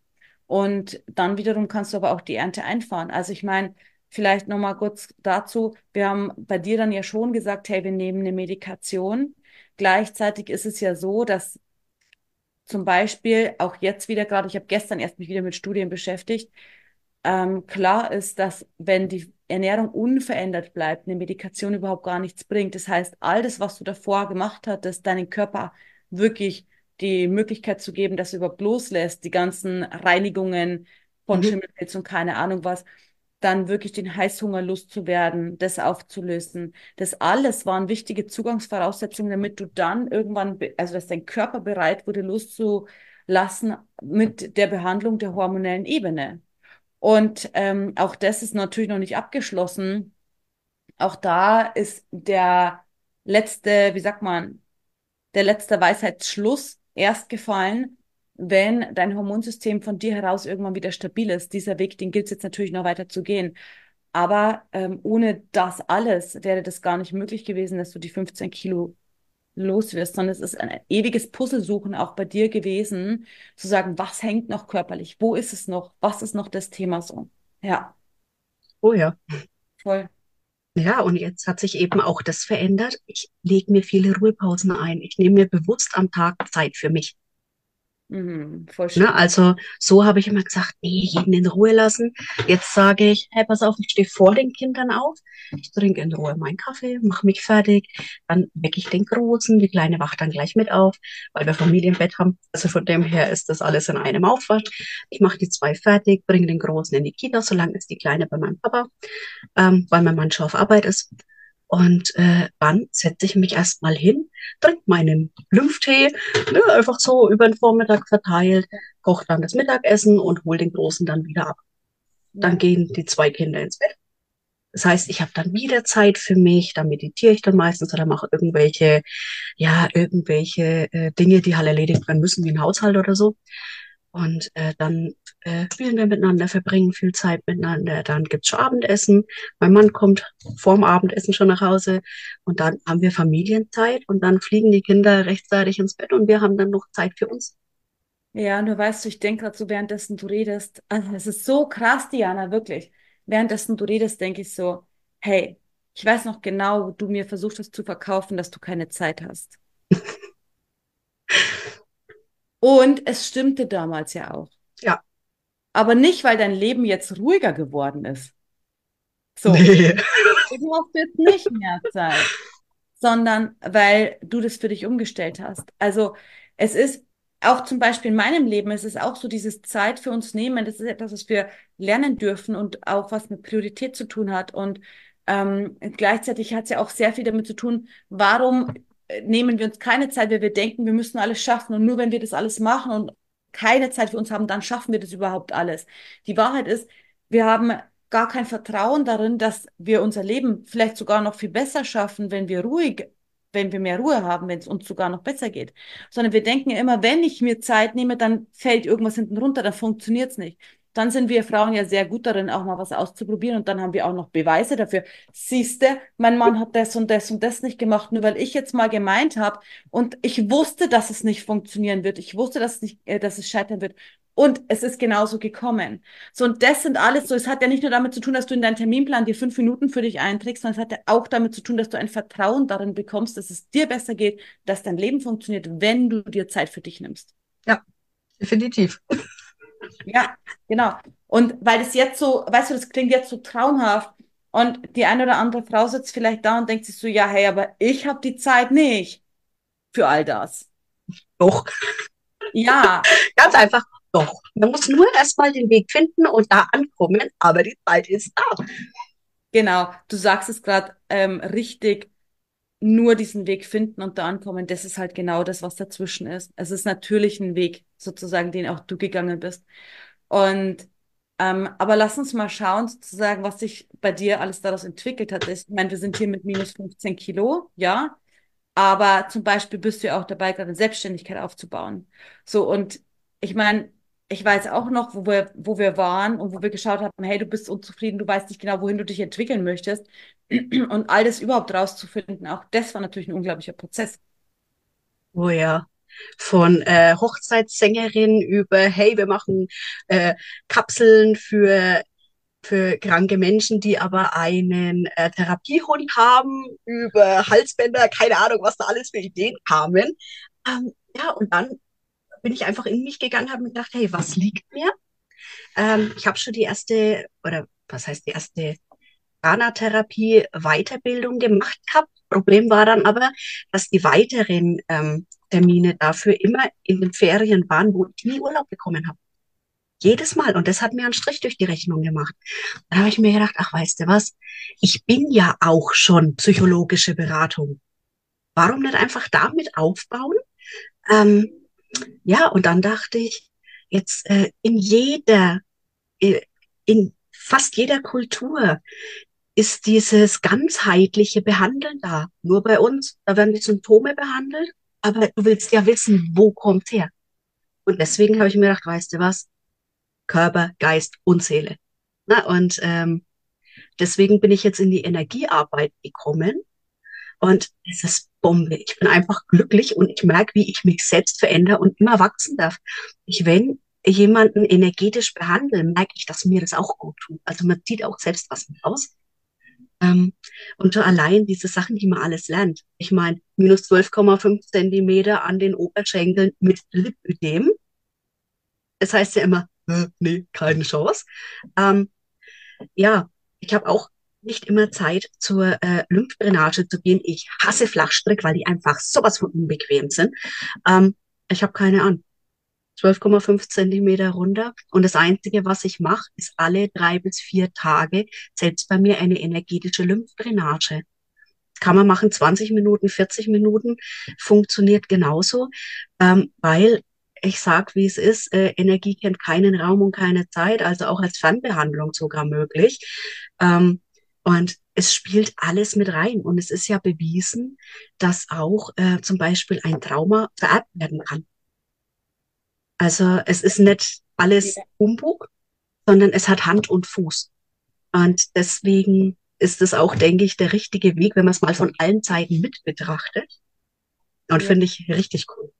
Und dann wiederum kannst du aber auch die Ernte einfahren. Also ich meine, vielleicht nochmal kurz dazu. Wir haben bei dir dann ja schon gesagt, hey, wir nehmen eine Medikation. Gleichzeitig ist es ja so, dass zum Beispiel auch jetzt wieder gerade, ich habe gestern erst mich wieder mit Studien beschäftigt, ähm, klar ist, dass wenn die Ernährung unverändert bleibt, eine Medikation überhaupt gar nichts bringt. Das heißt, all das, was du davor gemacht hattest, deinen Körper wirklich die Möglichkeit zu geben, dass er überhaupt loslässt, die ganzen Reinigungen von mhm. Schimmelpilz und keine Ahnung was, dann wirklich den Heißhunger loszuwerden, das aufzulösen. Das alles waren wichtige Zugangsvoraussetzungen, damit du dann irgendwann, also dass dein Körper bereit wurde, loszulassen mit der Behandlung der hormonellen Ebene. Und ähm, auch das ist natürlich noch nicht abgeschlossen. Auch da ist der letzte, wie sagt man, der letzte Weisheitsschluss erst gefallen, wenn dein Hormonsystem von dir heraus irgendwann wieder stabil ist. Dieser Weg, den gilt es jetzt natürlich noch weiter zu gehen. Aber ähm, ohne das alles wäre das gar nicht möglich gewesen, dass du die 15 Kilo los wirst, sondern es ist ein ewiges Puzzlesuchen auch bei dir gewesen, zu sagen, was hängt noch körperlich, wo ist es noch, was ist noch das Thema so. Ja. Oh ja. Voll. Ja, und jetzt hat sich eben auch das verändert. Ich lege mir viele Ruhepausen ein. Ich nehme mir bewusst am Tag Zeit für mich. Mhm. Ne, also so habe ich immer gesagt, nee, jeden in Ruhe lassen. Jetzt sage ich, hey, pass auf, ich stehe vor den Kindern auf, ich trinke in Ruhe meinen Kaffee, mache mich fertig, dann wecke ich den Großen, die Kleine wacht dann gleich mit auf, weil wir Familienbett haben. Also von dem her ist das alles in einem Aufwasch. Ich mache die zwei fertig, bringe den Großen in die Kita, solange ist die Kleine bei meinem Papa, ähm, weil mein Mann schon auf Arbeit ist. Und äh, dann setze ich mich erstmal hin, trinke meinen Lymphtee, ne, einfach so über den Vormittag verteilt, koche dann das Mittagessen und hole den Großen dann wieder ab. Dann gehen die zwei Kinder ins Bett. Das heißt, ich habe dann wieder Zeit für mich, da meditiere ich dann meistens oder mache irgendwelche, ja, irgendwelche äh, Dinge, die halt erledigt werden müssen, wie ein Haushalt oder so. Und äh, dann äh, spielen wir miteinander, verbringen viel Zeit miteinander. Dann gibt's schon Abendessen. Mein Mann kommt vorm Abendessen schon nach Hause. Und dann haben wir Familienzeit. Und dann fliegen die Kinder rechtzeitig ins Bett. Und wir haben dann noch Zeit für uns. Ja, nur weißt du, ich denke gerade so, währenddessen du redest, also es ist so krass, Diana, wirklich. Währenddessen du redest, denke ich so, hey, ich weiß noch genau, du mir versucht hast zu verkaufen, dass du keine Zeit hast. Und es stimmte damals ja auch. Ja. Aber nicht, weil dein Leben jetzt ruhiger geworden ist. So. Nee. Du hast jetzt nicht mehr Zeit. Sondern weil du das für dich umgestellt hast. Also es ist auch zum Beispiel in meinem Leben, es ist auch so dieses Zeit für uns nehmen. Das ist etwas, was wir lernen dürfen und auch was mit Priorität zu tun hat. Und ähm, gleichzeitig hat es ja auch sehr viel damit zu tun, warum nehmen wir uns keine Zeit, weil wir denken, wir müssen alles schaffen. Und nur wenn wir das alles machen und keine Zeit für uns haben, dann schaffen wir das überhaupt alles. Die Wahrheit ist, wir haben gar kein Vertrauen darin, dass wir unser Leben vielleicht sogar noch viel besser schaffen, wenn wir ruhig, wenn wir mehr Ruhe haben, wenn es uns sogar noch besser geht. Sondern wir denken immer, wenn ich mir Zeit nehme, dann fällt irgendwas hinten runter, dann funktioniert es nicht dann sind wir Frauen ja sehr gut darin, auch mal was auszuprobieren und dann haben wir auch noch Beweise dafür. Siehste, mein Mann hat das und das und das nicht gemacht, nur weil ich jetzt mal gemeint habe und ich wusste, dass es nicht funktionieren wird. Ich wusste, dass es nicht, äh, dass es scheitern wird. Und es ist genauso gekommen. So, und das sind alles so, es hat ja nicht nur damit zu tun, dass du in deinen Terminplan dir fünf Minuten für dich einträgst, sondern es hat ja auch damit zu tun, dass du ein Vertrauen darin bekommst, dass es dir besser geht, dass dein Leben funktioniert, wenn du dir Zeit für dich nimmst. Ja, definitiv. Ja, genau. Und weil das jetzt so, weißt du, das klingt jetzt so traumhaft. Und die eine oder andere Frau sitzt vielleicht da und denkt sich so, ja, hey, aber ich habe die Zeit nicht für all das. Doch. Ja. Ganz einfach, doch. Man muss nur erstmal den Weg finden und da ankommen, aber die Zeit ist da. Genau, du sagst es gerade ähm, richtig nur diesen Weg finden und da ankommen, das ist halt genau das, was dazwischen ist. Es ist natürlich ein Weg, sozusagen, den auch du gegangen bist. Und ähm, aber lass uns mal schauen, sozusagen, was sich bei dir alles daraus entwickelt hat. Ich meine, wir sind hier mit minus 15 Kilo, ja. Aber zum Beispiel bist du ja auch dabei, gerade Selbstständigkeit aufzubauen. So, und ich meine, ich weiß auch noch, wo wir, wo wir waren und wo wir geschaut haben, hey, du bist unzufrieden, du weißt nicht genau, wohin du dich entwickeln möchtest. Und all das überhaupt rauszufinden, auch das war natürlich ein unglaublicher Prozess. Oh ja. Von äh, Hochzeitssängerin über, hey, wir machen äh, Kapseln für für kranke Menschen, die aber einen äh, Therapiehund haben, über Halsbänder, keine Ahnung, was da alles für Ideen kamen. Ähm, ja, und dann bin ich einfach in mich gegangen, habe mir gedacht, hey, was liegt mir? Ähm, ich habe schon die erste, oder was heißt die erste Prana-Therapie Weiterbildung gemacht gehabt. Problem war dann aber, dass die weiteren ähm, Termine dafür immer in den Ferien waren, wo ich nie Urlaub bekommen habe. Jedes Mal. Und das hat mir einen Strich durch die Rechnung gemacht. Da habe ich mir gedacht, ach, weißt du was? Ich bin ja auch schon psychologische Beratung. Warum nicht einfach damit aufbauen? Ähm, ja, und dann dachte ich, jetzt äh, in jeder, äh, in fast jeder Kultur ist dieses ganzheitliche Behandeln da. Nur bei uns, da werden die Symptome behandelt, aber du willst ja wissen, wo kommt's her. Und deswegen habe ich mir gedacht, weißt du was? Körper, Geist und Seele. Na, und ähm, deswegen bin ich jetzt in die Energiearbeit gekommen. Und es ist Bombe. Ich bin einfach glücklich und ich merke, wie ich mich selbst verändere und immer wachsen darf. Ich, wenn jemanden energetisch behandle, merke ich, dass mir das auch gut tut. Also man zieht auch selbst was raus. Ähm, und schon allein diese Sachen, die man alles lernt. Ich meine, minus 12,5 Zentimeter an den Oberschenkeln mit Lipödem. Das heißt ja immer, nee, keine Chance. Ähm, ja, ich habe auch nicht immer Zeit zur äh, Lymphdrainage zu gehen. Ich hasse Flachstrick, weil die einfach sowas von unbequem sind. Ähm, ich habe keine an. 12,5 Zentimeter runter. Und das Einzige, was ich mache, ist alle drei bis vier Tage selbst bei mir eine energetische Lymphdrainage. Kann man machen, 20 Minuten, 40 Minuten, funktioniert genauso, ähm, weil ich sag, wie es ist, äh, Energie kennt keinen Raum und keine Zeit, also auch als Fernbehandlung sogar möglich. Ähm, und es spielt alles mit rein. Und es ist ja bewiesen, dass auch äh, zum Beispiel ein Trauma vererbt werden kann. Also es ist nicht alles Humbug, sondern es hat Hand und Fuß. Und deswegen ist es auch, denke ich, der richtige Weg, wenn man es mal von allen Seiten mit betrachtet. Und ja. finde ich richtig cool.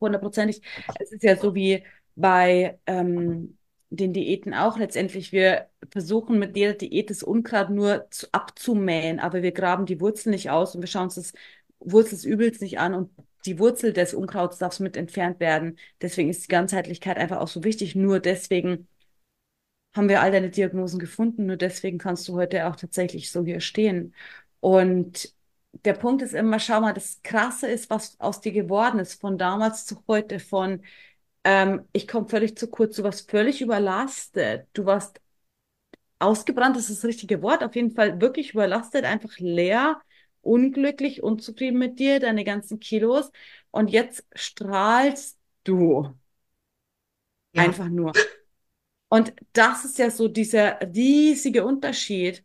Hundertprozentig. Es ist ja so wie bei ähm, den Diäten auch letztendlich. Wir versuchen mit jeder Diät das Unkraut nur zu, abzumähen, aber wir graben die Wurzel nicht aus und wir schauen uns das Wurzel des Übels nicht an und die Wurzel des Unkrauts darf mit entfernt werden. Deswegen ist die Ganzheitlichkeit einfach auch so wichtig. Nur deswegen haben wir all deine Diagnosen gefunden. Nur deswegen kannst du heute auch tatsächlich so hier stehen. Und der Punkt ist immer, schau mal, das Krasse ist, was aus dir geworden ist, von damals zu heute, von ähm, ich komme völlig zu kurz, du warst völlig überlastet, du warst ausgebrannt, das ist das richtige Wort, auf jeden Fall wirklich überlastet, einfach leer unglücklich, unzufrieden mit dir, deine ganzen Kilos und jetzt strahlst du. Ja. Einfach nur. Und das ist ja so dieser riesige Unterschied,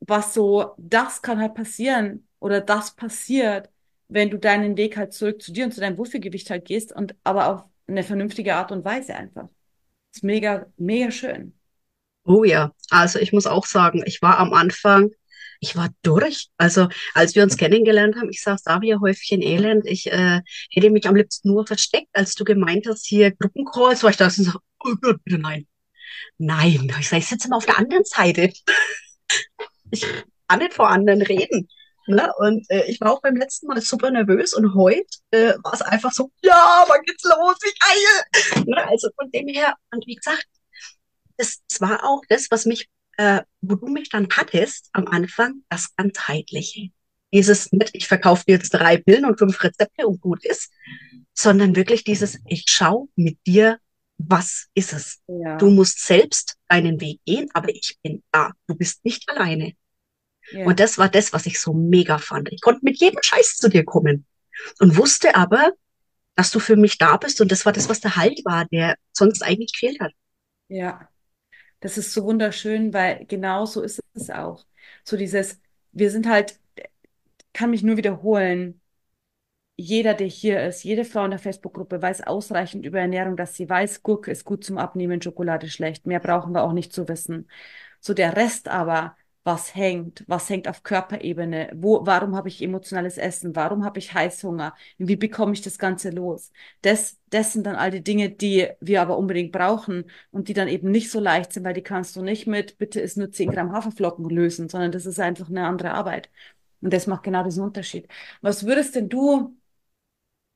was so, das kann halt passieren oder das passiert, wenn du deinen Weg halt zurück zu dir und zu deinem Wohlfühlgewicht halt gehst und aber auf eine vernünftige Art und Weise einfach. Das ist mega, mega schön. Oh ja, also ich muss auch sagen, ich war am Anfang ich war durch. Also als wir uns kennengelernt haben, ich saß da wie ein Häufchen Elend. Ich äh, hätte mich am liebsten nur versteckt, als du gemeint hast, hier Gruppencalls, war ich da und sag, oh Gott, bitte nein. Nein, ich sag, ich sitze mal auf der anderen Seite. Ich kann nicht vor anderen reden. Ne? Und äh, ich war auch beim letzten Mal super nervös und heute äh, war es einfach so, ja, wann geht's los? Ich eile. Ne? Also von dem her, und wie gesagt, das, das war auch das, was mich äh, wo du mich dann hattest am Anfang, das ganzheitliche. Dieses nicht, ich verkaufe dir jetzt drei Pillen und fünf Rezepte und gut ist, sondern wirklich dieses, ich schau mit dir, was ist es? Ja. Du musst selbst deinen Weg gehen, aber ich bin da. Du bist nicht alleine. Ja. Und das war das, was ich so mega fand. Ich konnte mit jedem Scheiß zu dir kommen und wusste aber, dass du für mich da bist und das war das, was der Halt war, der sonst eigentlich gefehlt hat. Ja. Das ist so wunderschön, weil genau so ist es auch. So dieses, wir sind halt, kann mich nur wiederholen, jeder, der hier ist, jede Frau in der Facebook-Gruppe weiß ausreichend über Ernährung, dass sie weiß, Gurke ist gut zum Abnehmen, Schokolade schlecht. Mehr brauchen wir auch nicht zu wissen. So der Rest aber, was hängt, was hängt auf Körperebene, wo, warum habe ich emotionales Essen, warum habe ich Heißhunger, wie bekomme ich das Ganze los. Das, das sind dann all die Dinge, die wir aber unbedingt brauchen und die dann eben nicht so leicht sind, weil die kannst du nicht mit, bitte ist nur 10 Gramm Haferflocken lösen, sondern das ist einfach eine andere Arbeit. Und das macht genau diesen Unterschied. Was würdest denn du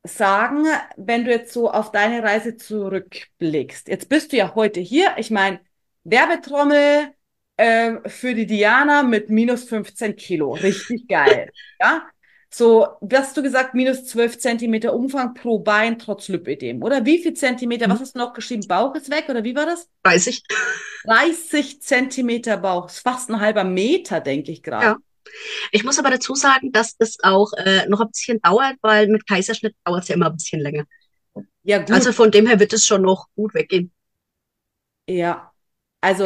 sagen, wenn du jetzt so auf deine Reise zurückblickst? Jetzt bist du ja heute hier. Ich meine, Werbetrommel, äh, für die Diana mit minus 15 Kilo. Richtig geil. ja? so, hast du gesagt, minus 12 Zentimeter Umfang pro Bein trotz Lipödem, oder? Wie viel Zentimeter, was hast du noch geschrieben? Bauch ist weg, oder wie war das? 30. 30 Zentimeter Bauch, ist fast ein halber Meter, denke ich gerade. Ja. Ich muss aber dazu sagen, dass es auch äh, noch ein bisschen dauert, weil mit Kaiserschnitt dauert es ja immer ein bisschen länger. Ja, gut. Also von dem her wird es schon noch gut weggehen. Ja, also,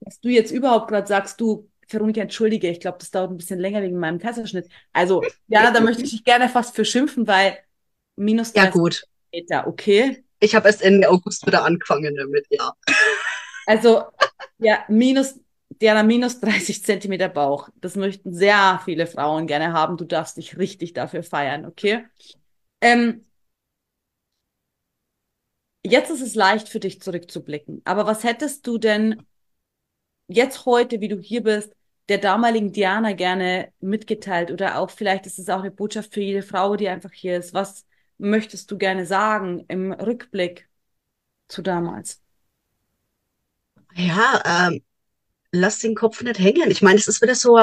dass du jetzt überhaupt gerade sagst, du, Veronika, entschuldige, ich glaube, das dauert ein bisschen länger wegen meinem Kaiserschnitt. Also, ja, da möchte ich dich gerne fast für schimpfen, weil minus Ja 30 gut, Meter, okay? ich habe erst Ende August wieder angefangen damit, ja. Also, ja, minus, Diana, minus 30 Zentimeter Bauch. Das möchten sehr viele Frauen gerne haben. Du darfst dich richtig dafür feiern, okay? Ähm, jetzt ist es leicht für dich zurückzublicken. Aber was hättest du denn jetzt heute, wie du hier bist, der damaligen Diana gerne mitgeteilt? Oder auch vielleicht ist es auch eine Botschaft für jede Frau, die einfach hier ist. Was möchtest du gerne sagen im Rückblick zu damals? Ja, ähm, lass den Kopf nicht hängen. Ich meine, es ist wieder so,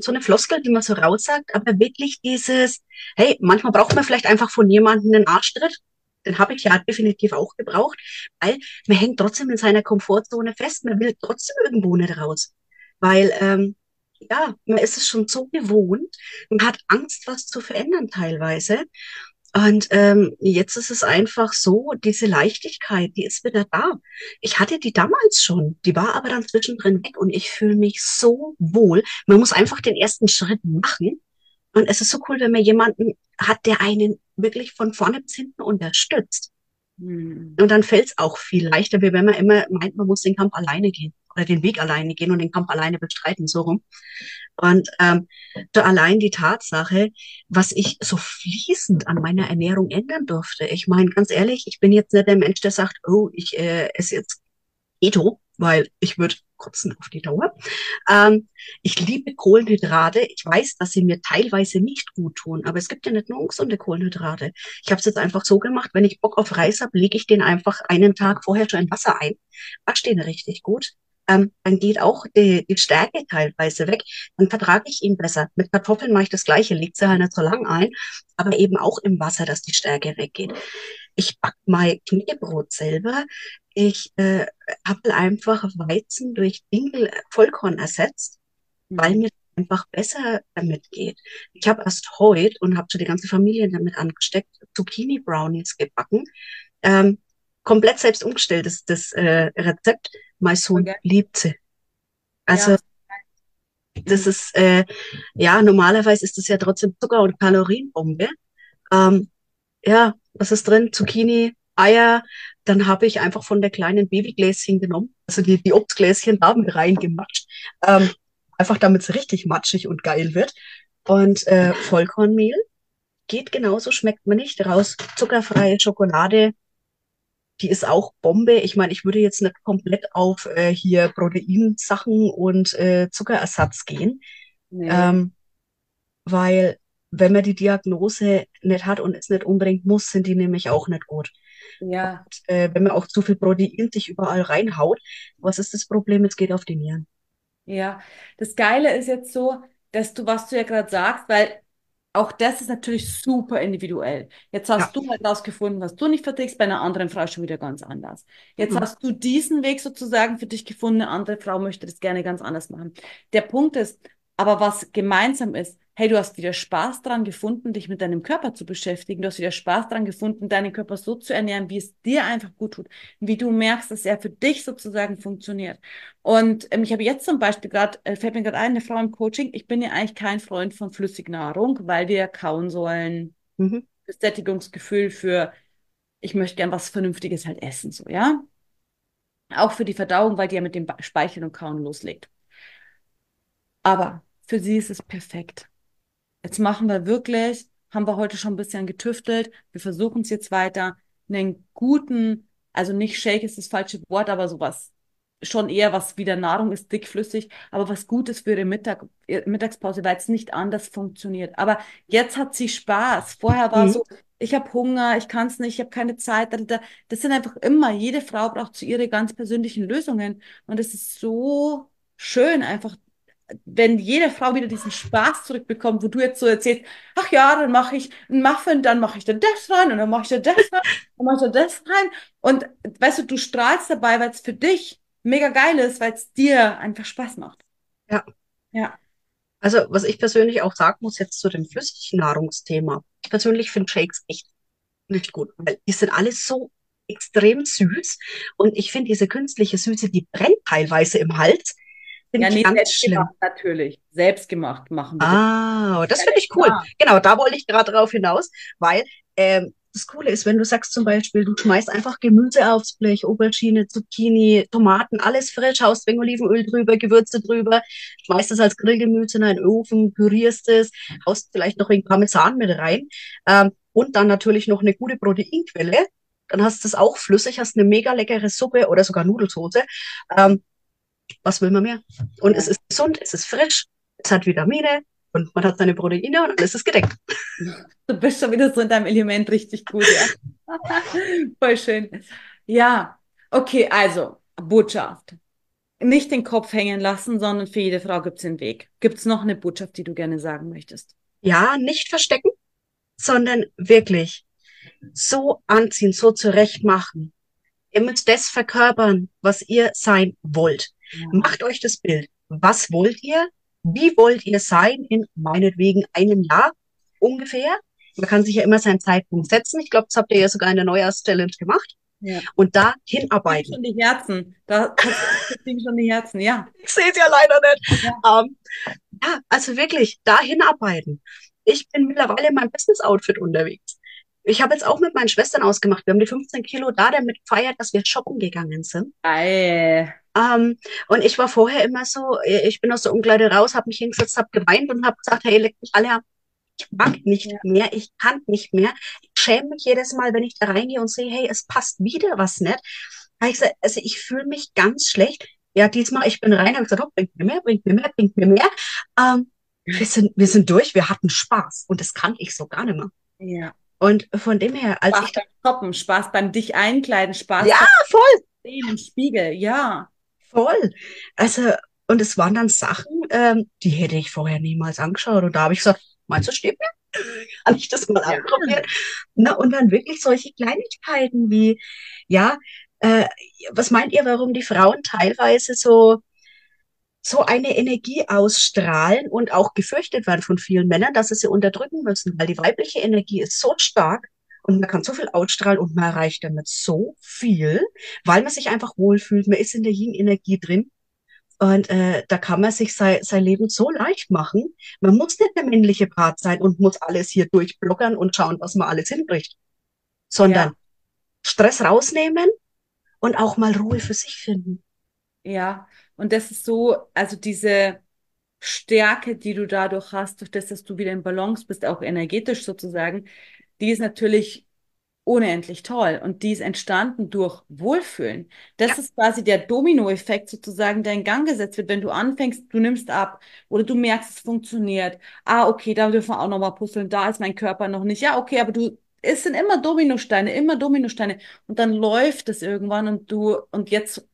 so eine Floskel, die man so raussagt, aber wirklich dieses, hey, manchmal braucht man vielleicht einfach von jemandem einen Arschtritt. Den habe ich ja definitiv auch gebraucht, weil man hängt trotzdem in seiner Komfortzone fest. Man will trotzdem irgendwo nicht raus. Weil, ähm, ja, man ist es schon so gewohnt. Man hat Angst, was zu verändern teilweise. Und ähm, jetzt ist es einfach so, diese Leichtigkeit, die ist wieder da. Ich hatte die damals schon, die war aber dann zwischendrin weg und ich fühle mich so wohl. Man muss einfach den ersten Schritt machen. Und es ist so cool, wenn man jemanden hat, der einen wirklich von vorne bis hinten unterstützt. Hm. Und dann fällt es auch viel leichter, wie wenn man immer meint, man muss den Kampf alleine gehen oder den Weg alleine gehen und den Kampf alleine bestreiten, so rum. Und ähm, da allein die Tatsache, was ich so fließend an meiner Ernährung ändern durfte. Ich meine, ganz ehrlich, ich bin jetzt nicht der Mensch, der sagt, oh, ich äh, esse jetzt Keto, weil ich würde kotzen auf die Dauer. Ähm, ich liebe Kohlenhydrate. Ich weiß, dass sie mir teilweise nicht gut tun, aber es gibt ja nicht nur ungesunde Kohlenhydrate. Ich habe es jetzt einfach so gemacht, wenn ich Bock auf Reis habe, lege ich den einfach einen Tag vorher schon in Wasser ein, wasche den richtig gut. Ähm, dann geht auch die, die Stärke teilweise weg. Dann vertrage ich ihn besser. Mit Kartoffeln mache ich das Gleiche, lege sie halt nicht so lang ein, aber eben auch im Wasser, dass die Stärke weggeht. Ich back mein Knäckebrot selber. Ich äh, habe einfach Weizen durch Dinkel Vollkorn ersetzt, weil Hm. mir einfach besser damit geht. Ich habe erst heute und habe schon die ganze Familie damit angesteckt, Zucchini Brownies gebacken. Ähm, komplett selbst umgestelltes das äh, Rezept. Mein Sohn Okay. liebt sie. Also Ja. das ist äh, ja normalerweise ist das ja trotzdem Zucker- und Kalorienbombe. Ähm, ja, was ist drin? Zucchini, Eier. Dann habe ich einfach von der kleinen Babygläschen genommen, also die, die Obstgläschen da mit reingematscht. Ähm, einfach damit es richtig matschig und geil wird. Und äh, Vollkornmehl geht genauso, schmeckt man nicht raus. Zuckerfreie Schokolade, die ist auch Bombe. Ich meine, ich würde jetzt nicht komplett auf äh, hier Proteinsachen und äh, Zuckerersatz gehen. Nee. Ähm, weil wenn man die Diagnose nicht hat und es nicht unbedingt muss, sind die nämlich auch nicht gut. Ja. Und, äh, wenn man auch zu viel Protein sich überall reinhaut, was ist das Problem? Es geht auf die Nieren. Ja, das Geile ist jetzt so, dass du, was du ja gerade sagst, weil auch das ist natürlich super individuell. Jetzt Ja. hast du halt rausgefunden, was du nicht verträgst, bei einer anderen Frau schon wieder ganz anders. Jetzt Mhm. hast du diesen Weg sozusagen für dich gefunden, eine andere Frau möchte das gerne ganz anders machen. Der Punkt ist, aber was gemeinsam ist, hey, du hast wieder Spaß dran gefunden, dich mit deinem Körper zu beschäftigen. Du hast wieder Spaß dran gefunden, deinen Körper so zu ernähren, wie es dir einfach gut tut, wie du merkst, dass er für dich sozusagen funktioniert. Und ähm, ich habe jetzt zum Beispiel gerade, äh, fällt mir gerade ein, eine Frau im Coaching, ich bin ja eigentlich kein Freund von Flüssignahrung, weil wir kauen sollen, Mhm. für Sättigungsgefühl, für ich möchte gern was Vernünftiges halt essen, so, ja. Auch für die Verdauung, weil die ja mit dem Speicheln und Kauen loslegt. Aber für sie ist es perfekt. Jetzt machen wir wirklich, haben wir heute schon ein bisschen getüftelt. Wir versuchen es jetzt weiter, einen guten, also nicht Shake ist das falsche Wort, aber sowas schon eher was wieder Nahrung ist, dickflüssig, aber was Gutes für ihre Mittag, Mittagspause, weil es nicht anders funktioniert. Aber jetzt hat sie Spaß. Vorher war Mhm. so, ich habe Hunger, ich kann es nicht, ich habe keine Zeit. da, da. Das sind einfach immer, jede Frau braucht zu ihre ganz persönlichen Lösungen. Und es ist so schön, einfach wenn jede Frau wieder diesen Spaß zurückbekommt, wo du jetzt so erzählst, ach ja, dann mache ich einen Muffin, dann mache ich da das rein und dann mache ich da das rein, dann mache ich da das rein. Und weißt du, du strahlst dabei, weil es für dich mega geil ist, weil es dir einfach Spaß macht. Ja. Ja. Also, was ich persönlich auch sagen muss jetzt zu dem flüssigen Nahrungsthema. Ich persönlich finde Shakes echt nicht gut, weil die sind alle so extrem süß und ich finde diese künstliche Süße, die brennt teilweise im Hals. Ja, nee, selbst schlimm. gemacht natürlich. Selbst gemacht machen wir das. Ah, das Ja, finde ich cool. klar. Genau, da wollte ich gerade drauf hinaus, weil ähm, das Coole ist, wenn du sagst zum Beispiel, du schmeißt einfach Gemüse aufs Blech, Aubergine, Zucchini, Tomaten, alles frisch, haust wegen Olivenöl drüber, Gewürze drüber, schmeißt es als Grillgemüse in einen Ofen, pürierst es, haust vielleicht noch wegen Parmesan mit rein ähm, und dann natürlich noch eine gute Proteinquelle. Dann hast du es auch flüssig, hast eine mega leckere Suppe oder sogar Nudelsoße. Ähm, was will man mehr? Und Ja. es ist gesund, es ist frisch, es hat Vitamine und man hat seine Proteine und alles ist gedeckt. Du bist schon wieder so in deinem Element richtig gut, ja. Voll schön. Ja, okay, also Botschaft. Nicht den Kopf hängen lassen, sondern für jede Frau gibt es den Weg. Gibt es noch eine Botschaft, die du gerne sagen möchtest? Ja, nicht verstecken, sondern wirklich so anziehen, so zurecht machen. Ihr müsst das verkörpern, was ihr sein wollt. Macht euch das Bild. Was wollt ihr? Wie wollt ihr sein in meinetwegen einem Jahr ungefähr? Man kann sich ja immer seinen Zeitpunkt setzen. Ich glaube, das habt ihr ja sogar in der Neujahrschallenge gemacht. Ja. Und da hinarbeiten. schon die Herzen. Da kriegen schon die Herzen, ja. Ich sehe es ja leider nicht. Ähm, ja, also wirklich, da hinarbeiten. Ich bin mittlerweile in meinem Business-Outfit unterwegs. Ich habe jetzt auch mit meinen Schwestern ausgemacht. Wir haben die 15 Kilo da damit gefeiert, dass wir shoppen gegangen sind. Geil. Ähm, und ich war vorher immer so, ich bin aus der Umkleide raus, habe mich hingesetzt, habe geweint und habe gesagt, hey, leck mich alle ab. Ich mag nicht Ja. mehr, ich kann nicht mehr. Ich schäme mich jedes Mal, wenn ich da reingehe und sehe, hey, es passt wieder was nicht. Hab ich gesagt, also ich fühle mich ganz schlecht. Ja, diesmal, ich bin rein, habe gesagt, oh, bringt mir mehr, bringt mir mehr, bringt mir mehr. Ähm, wir sind, wir sind durch, wir hatten Spaß und das kann ich so gar nicht mehr. Ja. Und von dem her, als Spaß ich, beim Shoppen, Spaß beim dich einkleiden, Spaß ja, voll, Sehen im Spiegel, ja. Voll. Also, und es waren dann Sachen, ähm, die hätte ich vorher niemals angeschaut. Und da habe ich gesagt, meinst du, steht mir? Kann ich das mal Ja. ausprobieren? Na, und dann wirklich solche Kleinigkeiten wie, ja, äh, was meint ihr, warum die Frauen teilweise so, so eine Energie ausstrahlen und auch gefürchtet werden von vielen Männern, dass sie sie unterdrücken müssen, weil die weibliche Energie ist so stark und man kann so viel ausstrahlen und man erreicht damit so viel, weil man sich einfach wohlfühlt, man ist in der Yin-Energie drin und äh, da kann man sich sein, sein Leben so leicht machen. Man muss nicht der männliche Part sein und muss alles hier durchblockern und schauen, was man alles hinkriegt, sondern Ja. Stress rausnehmen und auch mal Ruhe für sich finden. Ja, und das ist so, also diese Stärke, die du dadurch hast, durch das, dass du wieder in Balance bist, auch energetisch sozusagen, die ist natürlich unendlich toll. Und die ist entstanden durch Wohlfühlen. Das Ja. ist quasi der Dominoeffekt sozusagen, der in Gang gesetzt wird, wenn du anfängst, du nimmst ab oder du merkst, es funktioniert. Ah, okay, da dürfen wir auch nochmal puzzeln, da ist mein Körper noch nicht. Ja, okay, aber du, es sind immer Dominosteine, immer Dominosteine. Und dann läuft es irgendwann und du, und jetzt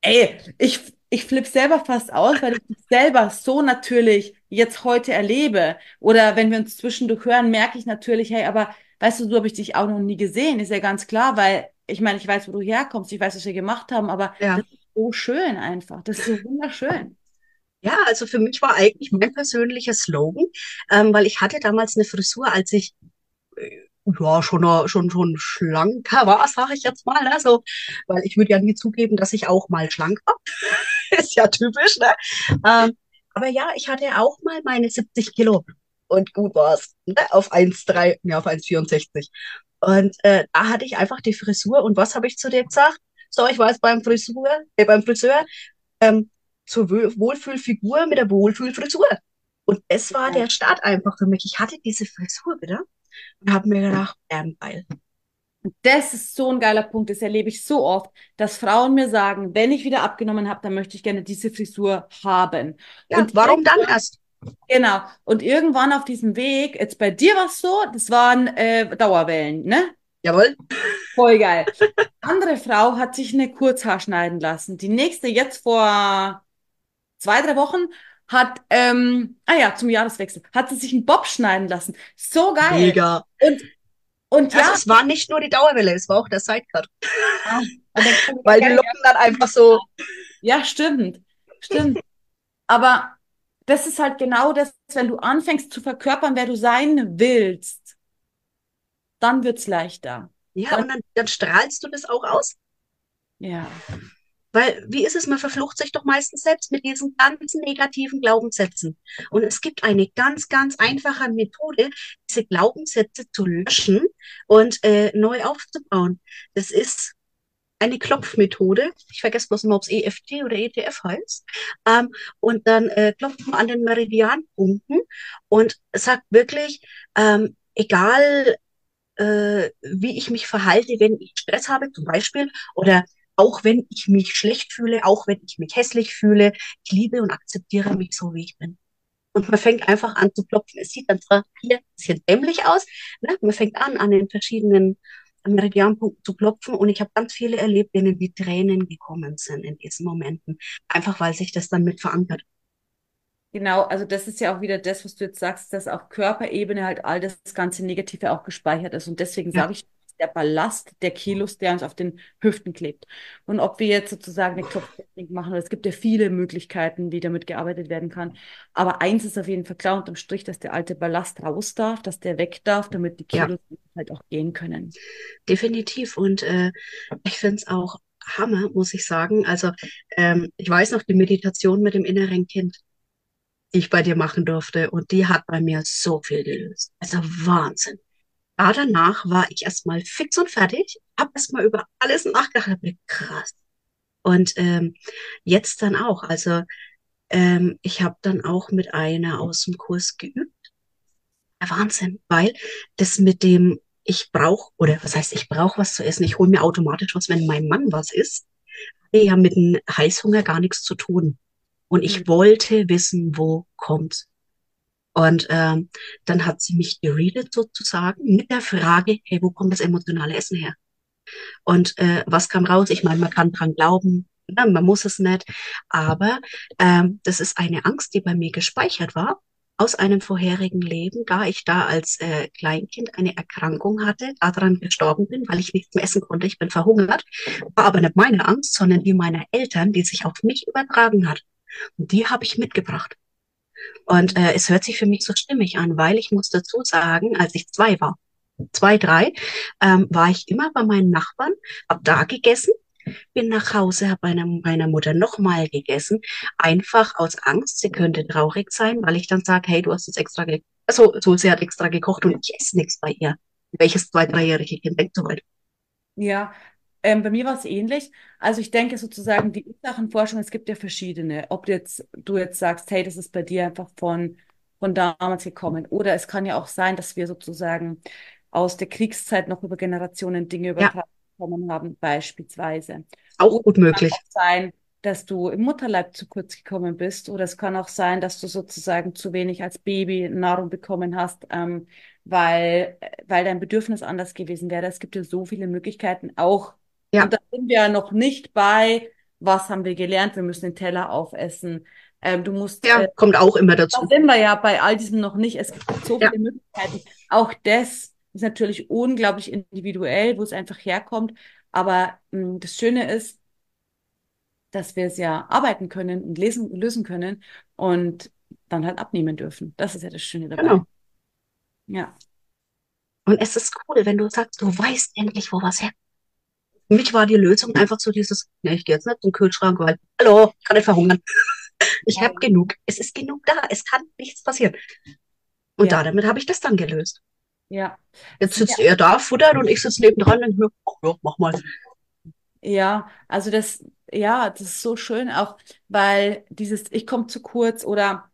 Ey, ich, ich flippe selber fast aus, weil ich selber so natürlich jetzt heute erlebe. Oder wenn wir uns zwischendurch hören, merke ich natürlich, hey, aber weißt du, so habe ich dich auch noch nie gesehen, ist ja ganz klar, weil ich meine, ich weiß, wo du herkommst, ich weiß, was wir gemacht haben, aber Ja. das ist so schön einfach. Das ist so wunderschön. Ja, also für mich war eigentlich mein persönlicher Slogan, ähm, weil ich hatte damals eine Frisur, als ich äh, ja schon schon schon schlanker war, sage ich jetzt mal, ne? So, weil ich würde ja nie zugeben, dass ich auch mal schlank war. Ist ja typisch, ne? Ähm, aber ja, ich hatte auch mal meine 70 Kilo und gut war's, ne? Auf 1,3, ja, auf 1,64. Und äh, da hatte ich einfach die Frisur und was habe ich zu dir gesagt? So, ich war jetzt beim Frisur, äh, beim Friseur, ähm, zur Wohl- Wohlfühlfigur mit der Wohlfühlfrisur. Und es war der Start einfach für mich. Ich hatte diese Frisur wieder und habe mir gedacht, ähm, geil. Das ist so ein geiler Punkt. Das erlebe ich so oft, dass Frauen mir sagen, wenn ich wieder abgenommen habe, dann möchte ich gerne diese Frisur haben. Ja, Und warum dann erst? Genau. Und irgendwann auf diesem Weg, jetzt bei dir war es so, das waren äh, Dauerwellen, ne? Jawohl. Voll geil. Andere Frau hat sich eine Kurzhaar schneiden lassen. Die nächste jetzt vor zwei, drei Wochen hat, ähm, ah ja, zum Jahreswechsel, hat sie sich einen Bob schneiden lassen. So geil. Mega. Und, und Also ja, es war nicht nur die Dauerwelle, es war auch der Sidecut. Ah, dann Weil die Locken dann einfach so, Ja, stimmt. Stimmt. Aber das ist halt genau das, wenn du anfängst zu verkörpern, wer du sein willst, dann wird's leichter. ja, und dann, dann strahlst du das auch aus. Ja. Weil, wie ist es, man verflucht sich doch meistens selbst mit diesen ganzen negativen Glaubenssätzen. Und es gibt eine ganz, ganz einfache Methode, diese Glaubenssätze zu löschen und äh, neu aufzubauen. Das ist eine Klopfmethode. Ich vergesse bloß immer, ob es EFT oder ETF heißt. Ähm, und dann äh, klopft man an den Meridianpunkten und sagt wirklich, ähm, egal äh, wie ich mich verhalte, wenn ich Stress habe zum Beispiel, oder auch wenn ich mich schlecht fühle, auch wenn ich mich hässlich fühle, ich liebe und akzeptiere mich so, wie ich bin. Und man fängt einfach an zu klopfen. Es sieht dann zwar hier ein bisschen dämlich aus, ne? man fängt an, an den verschiedenen Meridianpunkten zu klopfen und ich habe ganz viele erlebt, denen die Tränen gekommen sind in diesen Momenten, einfach weil sich das dann mit verankert. Genau, also das ist ja auch wieder das, was du jetzt sagst, dass auf Körperebene halt all das ganze Negative auch gespeichert ist. Und deswegen Ja. sage ich, der Ballast der Kilos, der uns auf den Hüften klebt. Und ob wir jetzt sozusagen eine Klopftechnik machen, oder es gibt ja viele Möglichkeiten, wie damit gearbeitet werden kann. Aber eins ist auf jeden Fall klar unterm Strich, dass der alte Ballast raus darf, dass der weg darf, damit die Ja. Kilos halt auch gehen können. Definitiv. Und äh, ich finde es auch Hammer, muss ich sagen. Also ähm, ich weiß noch die Meditation mit dem inneren Kind, die ich bei dir machen durfte. Und die hat bei mir so viel gelöst. Also Wahnsinn. Da danach war ich erstmal fix und fertig, habe erstmal über alles nachgedacht, krass. Und ähm, jetzt dann auch. Also ähm, ich habe dann auch mit einer aus dem Kurs geübt. Ja, Wahnsinn, weil das mit dem ich brauche, oder was heißt, ich brauche was zu essen, ich hole mir automatisch was, wenn mein Mann was isst, ja mit dem Heißhunger gar nichts zu tun. Und ich Mhm. wollte wissen, wo kommt's. Und ähm, dann hat sie mich geredet sozusagen mit der Frage, hey, wo kommt das emotionale Essen her? Und äh, was kam raus? Ich meine, man kann dran glauben, ne, man muss es nicht, aber ähm, das ist eine Angst, die bei mir gespeichert war aus einem vorherigen Leben, da ich da als äh, Kleinkind eine Erkrankung hatte, daran gestorben bin, weil ich nichts mehr essen konnte, ich bin verhungert, war aber nicht meine Angst, sondern die meiner Eltern, die sich auf mich übertragen hat. Und die habe ich mitgebracht. Und äh, es hört sich für mich so stimmig an, weil ich muss dazu sagen, als ich zwei war, zwei, drei, ähm, war ich immer bei meinen Nachbarn, habe da gegessen, bin nach Hause, habe bei meiner Mutter nochmal gegessen, einfach aus Angst, sie könnte traurig sein, weil ich dann sage, hey, du hast jetzt extra gekocht, also, so, sie hat extra gekocht und ich esse nichts bei ihr. Welches zwei, dreijährige Kind denkt so weit? Ja, ähm, bei mir war es ähnlich. Also ich denke sozusagen, die Ursachenforschung, es gibt ja verschiedene. Ob du jetzt, du jetzt sagst, hey, das ist bei dir einfach von, von damals gekommen. Oder es kann ja auch sein, dass wir sozusagen aus der Kriegszeit noch über Generationen Dinge übertragen bekommen haben, beispielsweise. Auch gut möglich. auch sein, dass du im Mutterleib zu kurz gekommen bist. Oder es kann auch sein, dass du sozusagen zu wenig als Baby Nahrung bekommen hast, ähm, weil, weil dein Bedürfnis anders gewesen wäre. Es gibt ja so viele Möglichkeiten auch. Ja. Und da sind wir ja noch nicht bei, was haben wir gelernt? Wir müssen den Teller aufessen. Ähm, du musst, Ja, äh, kommt auch immer da dazu. sind wir ja bei all diesem noch nicht. Es gibt so Ja. viele Möglichkeiten. Auch das ist natürlich unglaublich individuell, wo es einfach herkommt. Aber mh, das Schöne ist, dass wir es ja arbeiten können und lesen, lösen können und dann halt abnehmen dürfen. Das ist ja das Schöne dabei. Genau. Ja. Und es ist cool, wenn du sagst, du weißt endlich, wo was her. Für mich war die Lösung einfach so dieses, ne, ich gehe jetzt nicht zum Kühlschrank, weil, hallo, ich kann nicht verhungern. Ich habe genug. Es ist genug da. Es kann nichts passieren. Und Ja. da, damit habe ich das dann gelöst. Ja. Jetzt sitzt er da, futtert und ich sitze nebendran und denke mir, ach ja, mach mal. Ja, also das, ja, das ist so schön auch, weil dieses Ich komme zu kurz oder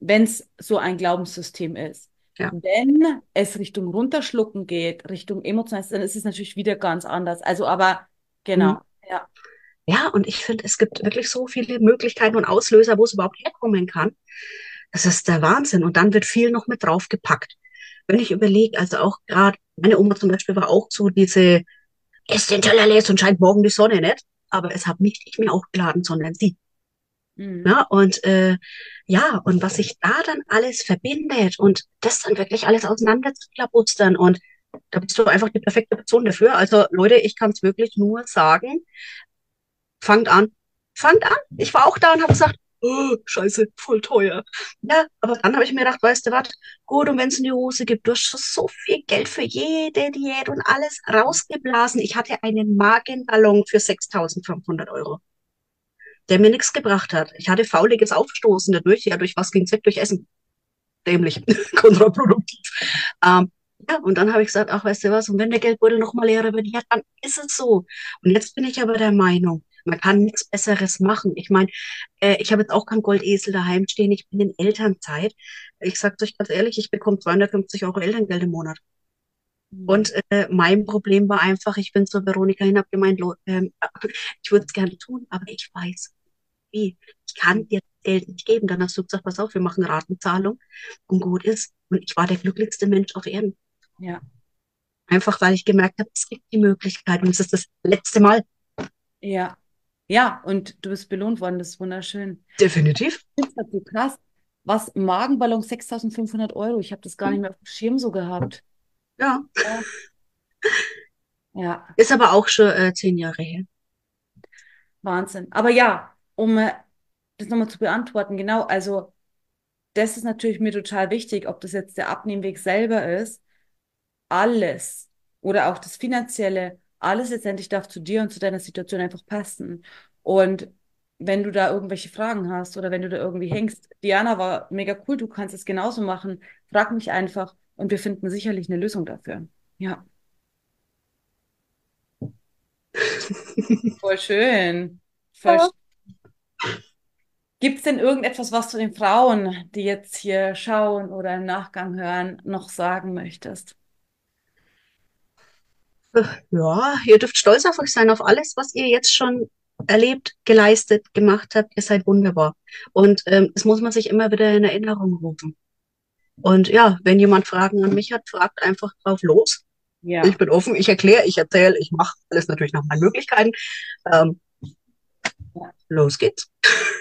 wenn es so ein Glaubenssystem ist. Ja. Wenn es Richtung Runterschlucken geht, Richtung emotional, dann ist es natürlich wieder ganz anders. Also, aber genau, Mhm. ja, Ja, und ich finde, es gibt wirklich so viele Möglichkeiten und Auslöser, wo es überhaupt herkommen kann. Das ist der Wahnsinn. Und dann wird viel noch mit draufgepackt. Wenn ich überlege, also auch gerade, meine Oma zum Beispiel war auch so diese, ess den Teller leer, und scheint morgen die Sonne nicht. Aber es habe nicht ich mir auch geladen, sondern sie. Mhm. Ja, und äh, ja, und was sich da dann alles verbindet und das dann wirklich alles auseinander zu klabustern und da bist du einfach die perfekte Person dafür. Also Leute, ich kann es wirklich nur sagen, fangt an. Fangt an. Ich war auch da und habe gesagt, oh, scheiße, voll teuer. Ja, aber dann habe ich mir gedacht, weißt du was, gut, und wenn es in Hose gibt, du hast schon so viel Geld für jede Diät und alles rausgeblasen. Ich hatte einen Magenballon für 6.500 Euro, der mir nichts gebracht hat. Ich hatte fauliges Aufstoßen dadurch. Ja, durch was ging's weg? Durch Essen. Dämlich, kontraproduktiv. Ähm, ja, und dann habe ich gesagt, ach, weißt du was, und wenn der Geldbeutel noch mal leerer wird, ja, dann ist es so. Und jetzt bin ich aber der Meinung, man kann nichts Besseres machen. Ich meine, äh, ich habe jetzt auch kein Goldesel daheim stehen. Ich bin in Elternzeit. Ich sage euch ganz ehrlich, ich bekomme 250 Euro Elterngeld im Monat. Mhm. Und äh, mein Problem war einfach, ich bin zur Veronika hin, habe gemeint, äh, ich würde es gerne tun, aber ich weiß, wie. Ich kann dir Geld nicht geben. Dann hast du gesagt, pass auf, wir machen Ratenzahlung und gut ist. Und ich war der glücklichste Mensch auf Erden. Ja. Einfach weil ich gemerkt habe, es gibt die Möglichkeit und es ist das letzte Mal. Ja. Ja, und du bist belohnt worden, das ist wunderschön. Definitiv. Das ist so krass. Was, Magenballon 6500 Euro? Ich habe das gar nicht mehr auf dem Schirm so gehabt. Ja. Ja. ja. Ist aber auch schon äh, zehn Jahre her. Wahnsinn. Aber ja, um äh, das nochmal zu beantworten, genau, also das ist natürlich mir total wichtig, ob das jetzt der Abnehmweg selber ist. Alles oder auch das Finanzielle alles letztendlich darf zu dir und zu deiner Situation einfach passen. Und wenn du da irgendwelche Fragen hast oder wenn du da irgendwie hängst, Diana war mega cool, du kannst es genauso machen, frag mich einfach und wir finden sicherlich eine Lösung dafür. Ja. Voll schön. Voll ja. Gibt es denn irgendetwas, was du den Frauen, die jetzt hier schauen oder im Nachgang hören, noch sagen möchtest? Ja, ihr dürft stolz auf euch sein, auf alles, was ihr jetzt schon erlebt, geleistet, gemacht habt. Ihr seid wunderbar. Und ähm, das muss man sich immer wieder in Erinnerung rufen. Und ja, wenn jemand Fragen an mich hat, fragt einfach drauf los. Ja. Ich bin offen, ich erkläre, ich erzähle, ich mache alles natürlich nach meinen Möglichkeiten. Ähm. Los geht's.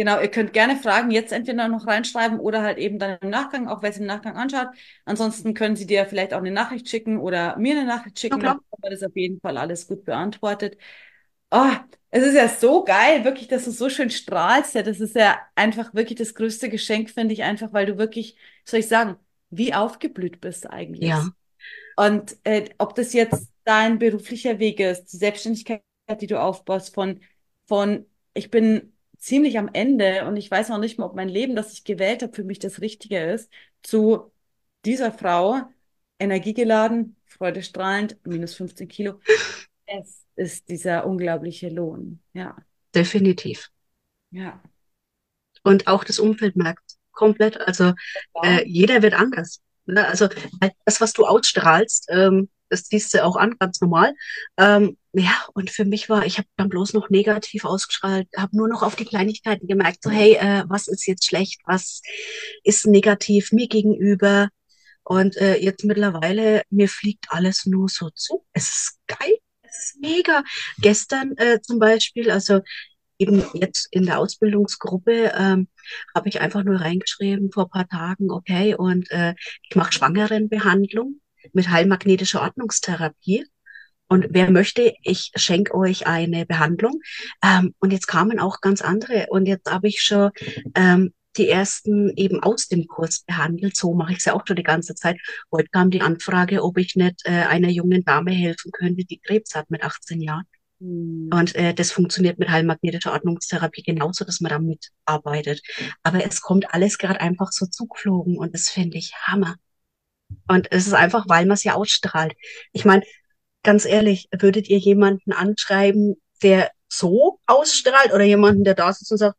Genau, ihr könnt gerne Fragen jetzt entweder noch reinschreiben oder halt eben dann im Nachgang, auch wer es im Nachgang anschaut. Ansonsten können Sie dir vielleicht auch eine Nachricht schicken oder mir eine Nachricht schicken. Dann haben wir das auf jeden Fall alles gut beantwortet. Oh, es ist ja so geil, wirklich, dass du so schön strahlst. Ja, das ist ja einfach wirklich das größte Geschenk, finde ich einfach, weil du wirklich, soll ich sagen, wie aufgeblüht bist eigentlich. Ja. Und äh, ob das jetzt dein beruflicher Weg ist, die Selbstständigkeit, die du aufbaust, von, von ich bin ziemlich am Ende und ich weiß noch nicht mal, ob mein Leben, das ich gewählt habe, für mich das Richtige ist, zu dieser Frau, energiegeladen, freudestrahlend, minus 15 Kilo. Es ist dieser unglaubliche Lohn, ja. Definitiv. Ja. Und auch das Umfeld merkt komplett, also äh, jeder wird anders. Ne? Also das, was du ausstrahlst, ähm, das siehst du auch an, ganz normal. Ähm, ja, und für mich war, ich habe dann bloß noch negativ ausgestrahlt, habe nur noch auf die Kleinigkeiten gemerkt, so hey, äh, was ist jetzt schlecht, was ist negativ mir gegenüber. Und äh, jetzt mittlerweile, mir fliegt alles nur so zu. Es ist geil, es ist mega. Gestern äh, zum Beispiel, also eben jetzt in der Ausbildungsgruppe ähm, habe ich einfach nur reingeschrieben vor paar Tagen, okay, und äh, ich mache Schwangerenbehandlung mit heilmagnetischer Ordnungstherapie. Und wer möchte, ich schenke euch eine Behandlung. Ähm, und jetzt kamen auch ganz andere. Und jetzt habe ich schon ähm, die ersten eben aus dem Kurs behandelt. So mache ich es ja auch schon die ganze Zeit. Heute kam die Anfrage, ob ich nicht äh, einer jungen Dame helfen könnte, die Krebs hat mit 18 Jahren. Mhm. Und äh, das funktioniert mit heilmagnetischer Ordnungstherapie genauso, dass man damit arbeitet. Aber es kommt alles gerade einfach so zugeflogen und das finde ich Hammer. Und es ist einfach, weil man es ja ausstrahlt. Ich meine, ganz ehrlich, würdet ihr jemanden anschreiben, der so ausstrahlt oder jemanden, der da sitzt und sagt,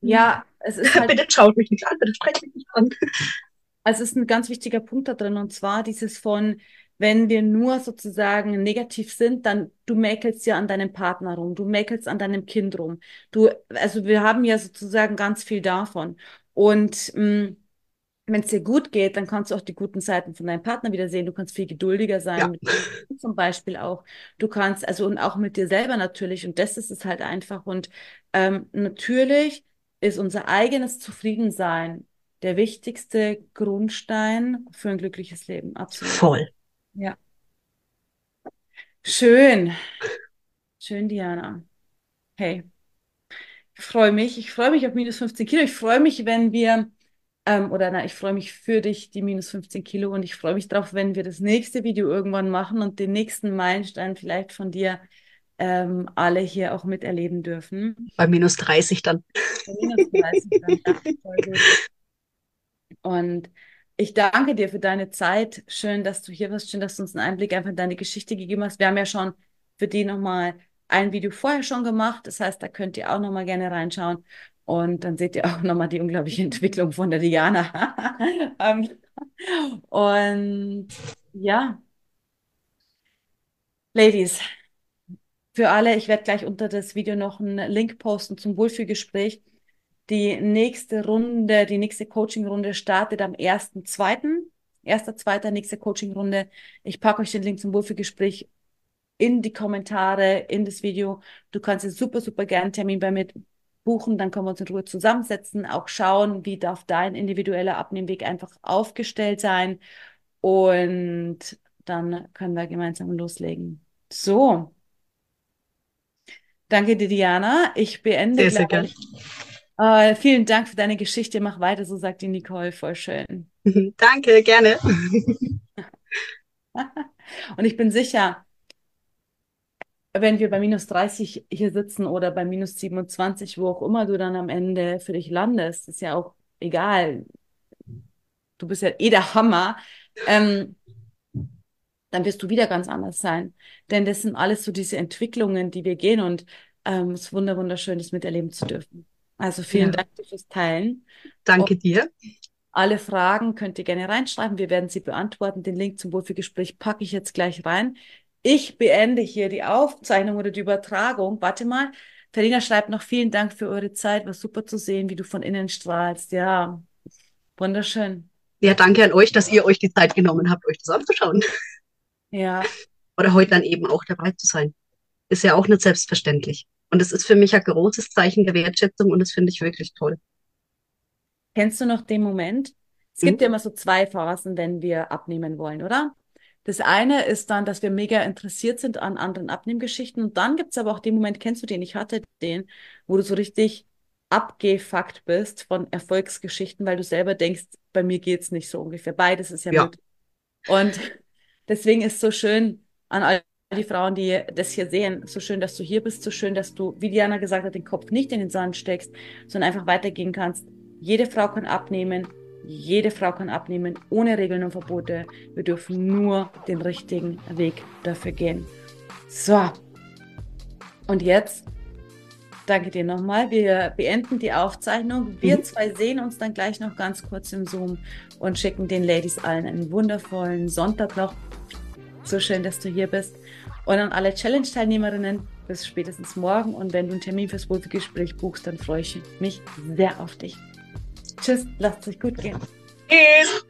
ja, es ist halt, bitte schaut mich nicht an, bitte sprecht mich nicht an. Es ist ein ganz wichtiger Punkt da drin und zwar dieses von, wenn wir nur sozusagen negativ sind, dann du mäkelst ja an deinem Partner rum, du mäkelst an deinem Kind rum. Du, also wir haben ja sozusagen ganz viel davon. Und mh, mm, wenn es dir gut geht, dann kannst du auch die guten Seiten von deinem Partner wieder sehen. Du kannst viel geduldiger sein, Ja. mit dir zum Beispiel auch. Du kannst, also und auch mit dir selber natürlich. Und das ist es halt einfach. Und ähm, natürlich ist unser eigenes Zufriedensein der wichtigste Grundstein für ein glückliches Leben. Absolut. Voll. Ja. Schön. Schön, Diana. Hey, ich freue mich. Ich freue mich auf minus 15 Kilo. Ich freue mich, wenn wir, ähm, oder na, ich freue mich für dich, die minus 15 Kilo. Und ich freue mich drauf, wenn wir das nächste Video irgendwann machen und den nächsten Meilenstein vielleicht von dir ähm, alle hier auch miterleben dürfen. Bei minus 30 dann. Bei minus 30 dann. Und ich danke dir für deine Zeit. Schön, dass du hier warst. Schön, dass du uns einen Einblick einfach in deine Geschichte gegeben hast. Wir haben ja schon für die nochmal ein Video vorher schon gemacht. Das heißt, da könnt ihr auch nochmal gerne reinschauen. Und dann seht ihr auch nochmal die unglaubliche Entwicklung von der Diana. Ähm, Und ja, Ladies, für alle, ich werde gleich unter das Video noch einen Link posten zum Wohlfühlgespräch. Die nächste Runde, die nächste Coaching-Runde startet am 1.2. Erster, zweiter, nächste Coaching-Runde. Ich packe euch den Link zum Wohlfühlgespräch in die Kommentare, in das Video. Du kannst jetzt super, super gerne einen Termin bei mir buchen, dann können wir uns in Ruhe zusammensetzen, auch schauen, wie darf dein individueller Abnehmweg einfach aufgestellt sein und dann können wir gemeinsam loslegen. So. Danke dir, Diana. Ich beende Sehr, sehr gleich. Äh, vielen Dank für deine Geschichte. Mach weiter, so sagt die Nicole. Voll schön. Danke, gerne. Und ich bin sicher, wenn wir bei minus 30 hier sitzen oder bei minus 27, wo auch immer du dann am Ende für dich landest, ist ja auch egal. Du bist ja eh der Hammer. Ähm, dann wirst du wieder ganz anders sein. Denn das sind alles so diese Entwicklungen, die wir gehen und ähm, es ist wunder wunderschön, das miterleben zu dürfen. Also vielen Ja. Dank fürs Teilen. Danke dir. Alle Fragen könnt ihr gerne reinschreiben. Wir werden sie beantworten. Den Link zum Wohlfühlgespräch packe ich jetzt gleich rein. Ich beende hier die Aufzeichnung oder die Übertragung. Warte mal. Verena schreibt noch vielen Dank für eure Zeit. War super zu sehen, wie du von innen strahlst. Ja, wunderschön. Ja, danke an euch, dass ihr euch die Zeit genommen habt, euch das anzuschauen. Ja, Oder heute dann eben auch dabei zu sein. Ist ja auch nicht selbstverständlich. Und es ist für mich ein großes Zeichen der Wertschätzung und das finde ich wirklich toll. kennst du noch den Moment? Es Mhm. gibt ja immer so zwei Phasen, wenn wir abnehmen wollen, oder? Das eine ist dann, dass wir mega interessiert sind an anderen Abnehmgeschichten. Und dann gibt's aber auch den Moment, kennst du den? Ich hatte den, wo du so richtig abgefuckt bist von Erfolgsgeschichten, weil du selber denkst, bei mir geht's nicht so ungefähr. Beides ist ja, Ja. möglich. Und deswegen ist so schön an all die Frauen, die das hier sehen, so schön, dass du hier bist, so schön, dass du, wie Diana gesagt hat, den Kopf nicht in den Sand steckst, sondern einfach weitergehen kannst. Jede Frau kann abnehmen. Jede Frau kann abnehmen, ohne Regeln und Verbote. Wir dürfen nur den richtigen Weg dafür gehen. So. Und jetzt danke dir nochmal. Wir beenden die Aufzeichnung. Wir Mhm. zwei sehen uns dann gleich noch ganz kurz im Zoom und schicken den Ladies allen einen wundervollen Sonntag noch. So schön, dass du hier bist. Und an alle Challenge-Teilnehmerinnen bis spätestens morgen. Und wenn du einen Termin fürs Wohlfühlgespräch buchst, dann freue ich mich sehr auf dich. Just las escuchen. Es...